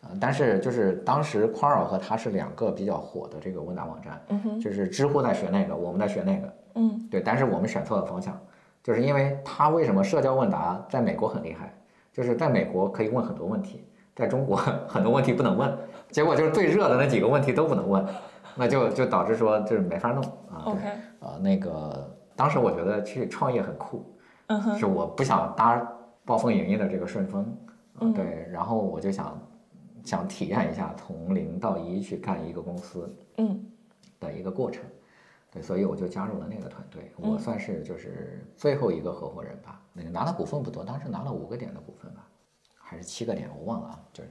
S1: 呃，但是就是当时 Quora 和它是两个比较火的这个问答网站。
S2: 嗯哼。
S1: 就是知乎在学那个，我们在学那个。
S2: 嗯。
S1: 对，但是我们选错了方向，就是因为它为什么社交问答在美国很厉害？就是在美国可以问很多问题，在中国 很多问题不能问，结果就是最热的那几个问题都不能问，那就就导致说就是没法弄啊。
S2: OK，
S1: 呃，那个当时我觉得去创业很酷，
S2: 嗯哼，
S1: 是我不想搭暴风影音的这个顺风，
S2: 嗯，
S1: 对，然后我就想想体验一下从零到一去干一个公司，
S2: 嗯，
S1: 的一个过程，对，所以我就加入了那个团队，我算是就是最后一个合伙人吧。那个拿的股份不多，当时拿了五个点的股份吧，还是七个点，我忘了啊。就是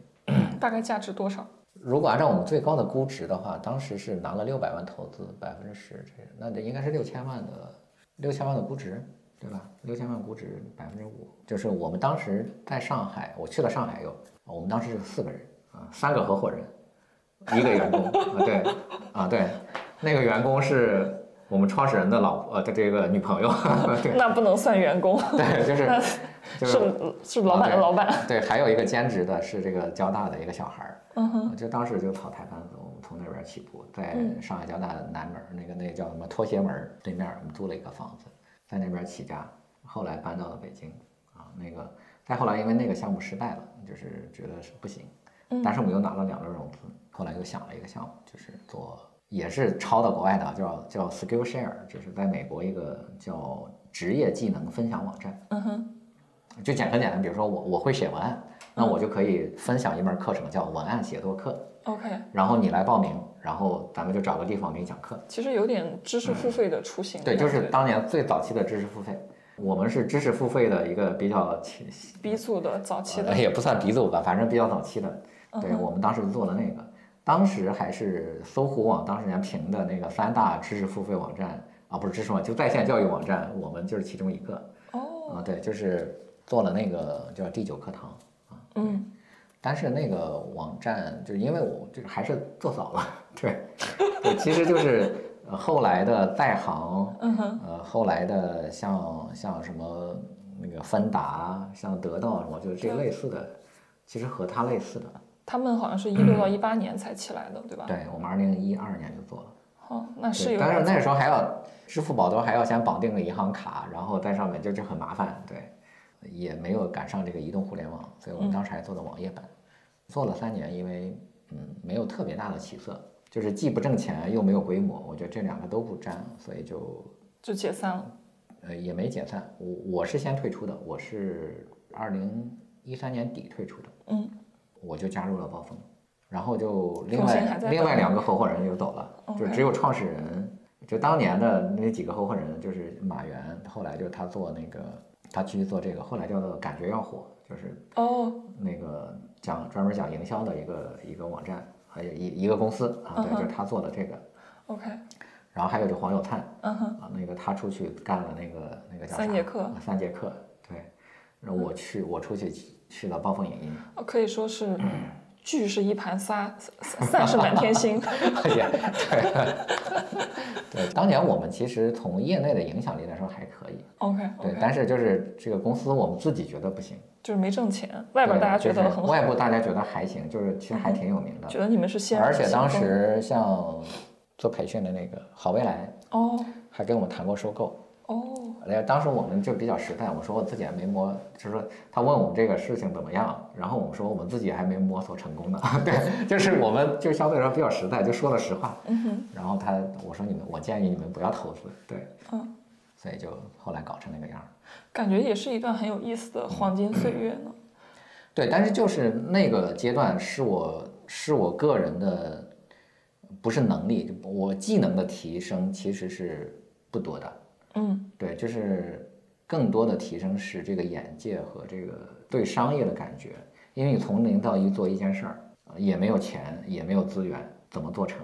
S2: 大概价值多少？
S1: 如果按照我们最高的估值的话，当时是拿了六百万投资，百分之十，这那得应该是六千万的六千万的估值，对吧？六千万估值百分之五，就是我们当时在上海，我去了上海有，我们当时是四个人啊，三个合伙人，一个员工啊，对啊对，那个员工是我们创始人的老婆呃的这个女朋友，对
S2: 那不能算员工，
S1: 对，就是就是
S2: 是老板的老板。
S1: 对，还有一个兼职的是这个交大的一个小孩儿，
S2: 嗯哼，
S1: 就当时就跑台班子，我们从那边起步，在
S2: 嗯
S1: 上海交大的南门儿那个那个叫什么拖鞋门儿对面儿，我们租了一个房子，在那边起家，后来搬到了北京，啊，那个再后来因为那个项目失败了，就是觉得是不行，
S2: 嗯。
S1: 但是我们又拿了两轮融资，后来又想了一个项目，就是做也是抄到国外的啊，叫叫 Skillshare，就是在美国一个叫职业技能分享网站。
S2: 嗯哼，
S1: 就简很简单，比如说我我会写文案，那我就可以分享一门课程叫文案写作课
S2: ，OK，
S1: 然后你来报名，然后咱们就找个地方给你讲课。
S2: 其实有点知识付费的雏形。
S1: 对，就是当年最早期的知识付费，我们是知识付费的一个比较起，
S2: 鼻祖的早期的
S1: 呃，也不算鼻祖吧，反正比较早期的。对
S2: 嗯
S1: 我们当时做的那个，当时还是搜狐网当时人家评的那个三大知识付费网站啊，不是知识网，就在线教育网站，我们就是其中一个。
S2: 哦，
S1: 啊，对，就是做了那个叫第九课堂啊。
S2: 嗯，
S1: 但是那个网站，就是因为我这个还是做早了，对，对，其实就是呃后来的在行，呃，后来的像像什么那个芬达，像得到什么，就是这类似的，其实和它类似的。
S2: 他们好像是一六到一八年才起来的，对吧？
S1: 对我们二零一二年就做了，
S2: 哦，那是，有
S1: 但是那时候还要支付宝都还要先绑定个银行卡，然后在上面就就很麻烦，对，也没有赶上这个移动互联网，所以我们当时还做的网页版，做了三年，因为嗯没有特别大的起色，就是既不挣钱又没有规模，我觉得这两个都不沾，所以就
S2: 就解散了。
S1: 呃也没解散，我我是先退出的，我是二零一三年底退出的，
S2: 嗯，
S1: 我就加入了暴风，然后就另外另外两个合伙人就走了，就只有创始人，就当年的那几个合伙人，就是马原，后来就是他做那个，他继续做这个，后来叫做感觉要火，就是
S2: 哦，
S1: 那个讲专门讲营销的一个一个网站，还有一一个公司啊，对，就是他做的这个
S2: ，OK，
S1: 然后还有就黄有灿，
S2: 嗯哼，
S1: 啊，那个他出去干了那个那个叫啥
S2: 三节课
S1: 啊三节课，对，然后我去我出去去了暴风影音，
S2: 哦可以说是 聚是一盘沙，散散是满天星。
S1: 也对，对，当年我们其实从业内的影响力来说还可以
S2: ，OK
S1: 对但是就是这个公司我们自己觉得不行，
S2: 就是没挣钱，外边大家觉得很好，
S1: 外部大家觉得还行，就是其实还挺有名的，
S2: 觉得你们是先
S1: 而且当时像做培训的那个好未来
S2: 哦
S1: 还跟我们谈过收购。
S2: 哦，
S1: 哎，当时我们就比较实在，我说我自己还没摸，就是说他问我们这个事情怎么样，然后我们说我们自己还没摸索成功呢，对，就是我们就相对来说比较实在，就说了实话。
S2: 嗯哼，
S1: 然后他我说你们，我建议你们不要投资，对，
S2: 嗯，
S1: 所以就后来搞成那个样儿。
S2: 感觉也是一段很有意思的黄金岁月呢。
S1: 对，但是就是那个阶段是我是我个人的，不是能力，我技能的提升其实是不多的。
S2: 嗯
S1: 对，就是更多的提升是这个眼界和这个对商业的感觉，因为你从零到一做一件事儿，呃也没有钱，也没有资源，怎么做成？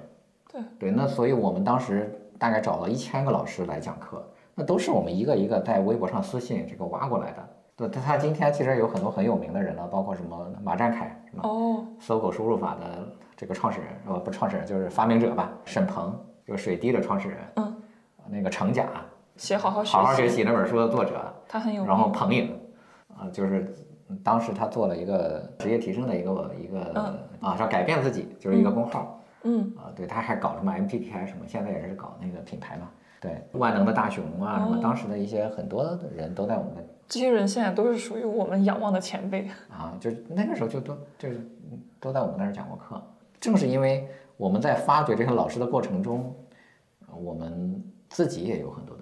S2: 对
S1: 对，那所以我们当时大概找了一千个老师来讲课，那都是我们一个一个在微博上私信这个挖过来的。对，他他今天其实有很多很有名的人了，包括什么马占凯，是吧？
S2: 哦
S1: 搜狗输入法的这个创始人，呃，不，创始人就是发明者吧，沈鹏，就是水滴的创始人，
S2: 嗯，
S1: 那个程甲，
S2: 写好好学习，
S1: 好好学习那本书的作者，
S2: 他很有名。
S1: 然后彭颖，啊，就是嗯当时他做了一个职业提升的一个一个啊，叫改变自己，就是一个公号
S2: 嗯
S1: 啊，对，他还搞什么 MPTI 什么，现在也是搞那个品牌嘛，对，万能的大熊啊什么，
S2: 哦
S1: 当时的一些很多的人都在我们的
S2: 这些人现在都是属于我们仰望的前辈。
S1: 啊，就那个时候就都就都在我们那儿讲过课。正是因为我们在发掘这些老师的过程中，呃我们自己也有很多。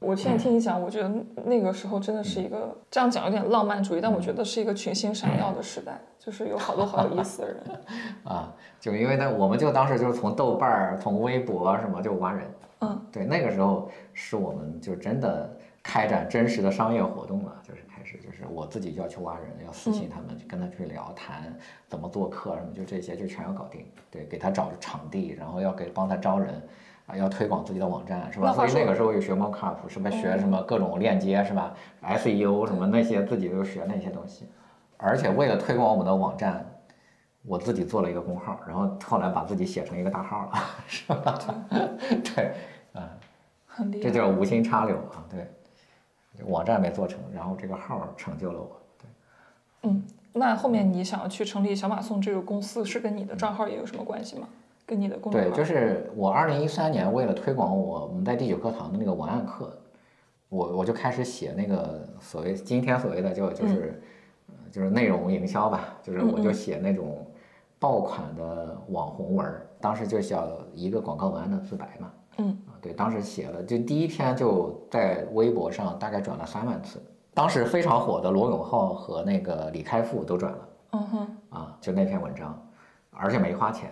S2: 我现在听你讲，我觉得那个时候真的是一个这样讲有点浪漫主义，但我觉得是一个群星闪耀的时代，就是有好多好有意思的人。
S1: 啊，就因为那，我们就当时就是从豆瓣儿、从微博什么就挖人，
S2: 嗯，
S1: 对，那个时候是我们就真的开展真实的商业活动了，就是开始就是我自己就要去挖人，要私信他们，跟他去聊谈怎么做客什么，就这些就全要搞定。对，给他找场地，然后要给帮他招人，啊，要推广自己的网站，是吧？所以那个时候有学 mockup，什么？学什么各种链接，是吧？SEO 什么那些自己都学那些东西，而且为了推广我们的网站。我自己做了一个公号，然后后来把自己写成一个大号了，是吧？对，嗯，
S2: 很厉害，
S1: 这叫无心插柳啊。对，网站没做成，然后这个号成就了我。
S2: 对，嗯，那后面你想要去成立小马送这个公司，是跟你的账号也有什么关系吗？跟你的公
S1: 对，就是我二零一三年为了推广我我们在第九课堂的那个文案课，我我就开始写那个所谓今天所谓的就就是。就是内容营销吧，就是我就写那种爆款的网红文儿，当时就叫一个广告文案的自白嘛。
S2: 嗯，
S1: 啊，对，当时写了，就第一天就在微博上大概转了三万次，当时非常火的罗永浩和那个李开复都转了。
S2: 嗯哼，
S1: 啊，就那篇文章，而且没花钱，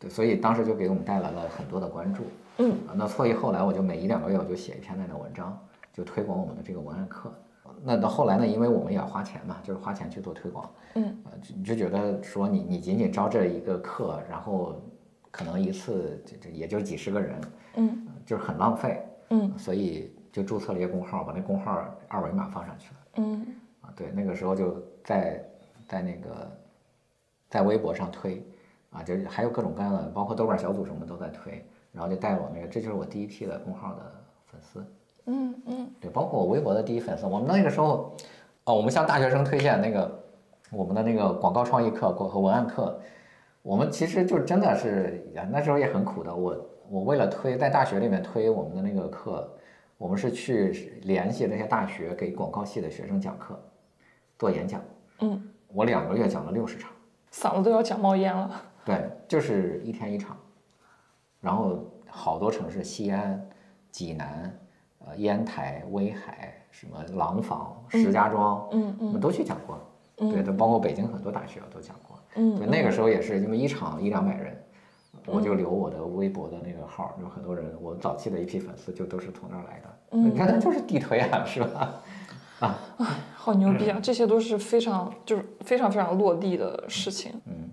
S1: 对，所以当时就给我们带来了很多的关注。
S2: 嗯，
S1: 那所以后来我就每一两个月我就写一篇那样的文章，就推广我们的这个文案课。那到后来呢？因为我们也要花钱嘛，就是花钱去做推广。
S2: 嗯，
S1: 你就觉得说你你仅仅招这一个课，然后可能一次这这也就几十个人，
S2: 嗯，
S1: 就是很浪费。
S2: 嗯，
S1: 所以就注册了一个公号，把那公号二维码放上去了。
S2: 嗯，
S1: 啊，对，那个时候就在在那个在微博上推，啊，就还有各种各样的，包括豆瓣小组什么都在推，然后就带我那个，这就是我第一批的公号的粉丝。
S2: 嗯嗯，
S1: 对，包括我微博的第一粉丝，我们那个时候，哦，我们向大学生推荐那个我们的那个广告创意课和文案课，我们其实就真的是那时候也很苦的。我我为了推在大学里面推我们的那个课，我们是去联系那些大学给广告系的学生讲课，做演讲。
S2: 嗯，
S1: 我两个月讲了六十场，
S2: 嗓子都要讲冒烟了。
S1: 对，就是一天一场，然后好多城市，西安、济南。呃，烟台、威海、什么廊坊、石家庄，
S2: 嗯嗯，
S1: 我们都去讲过，对，都包括北京很多大学都讲过，
S2: 嗯，
S1: 对，那个时候也是因为一场一两百人，我就留我的微博的那个号，有很多人，我早期的一批粉丝就都是从那儿来的，你看，他就是地推啊，是吧？啊，
S2: 好牛逼啊！这些都是非常就是非常非常落地的事情，
S1: 嗯。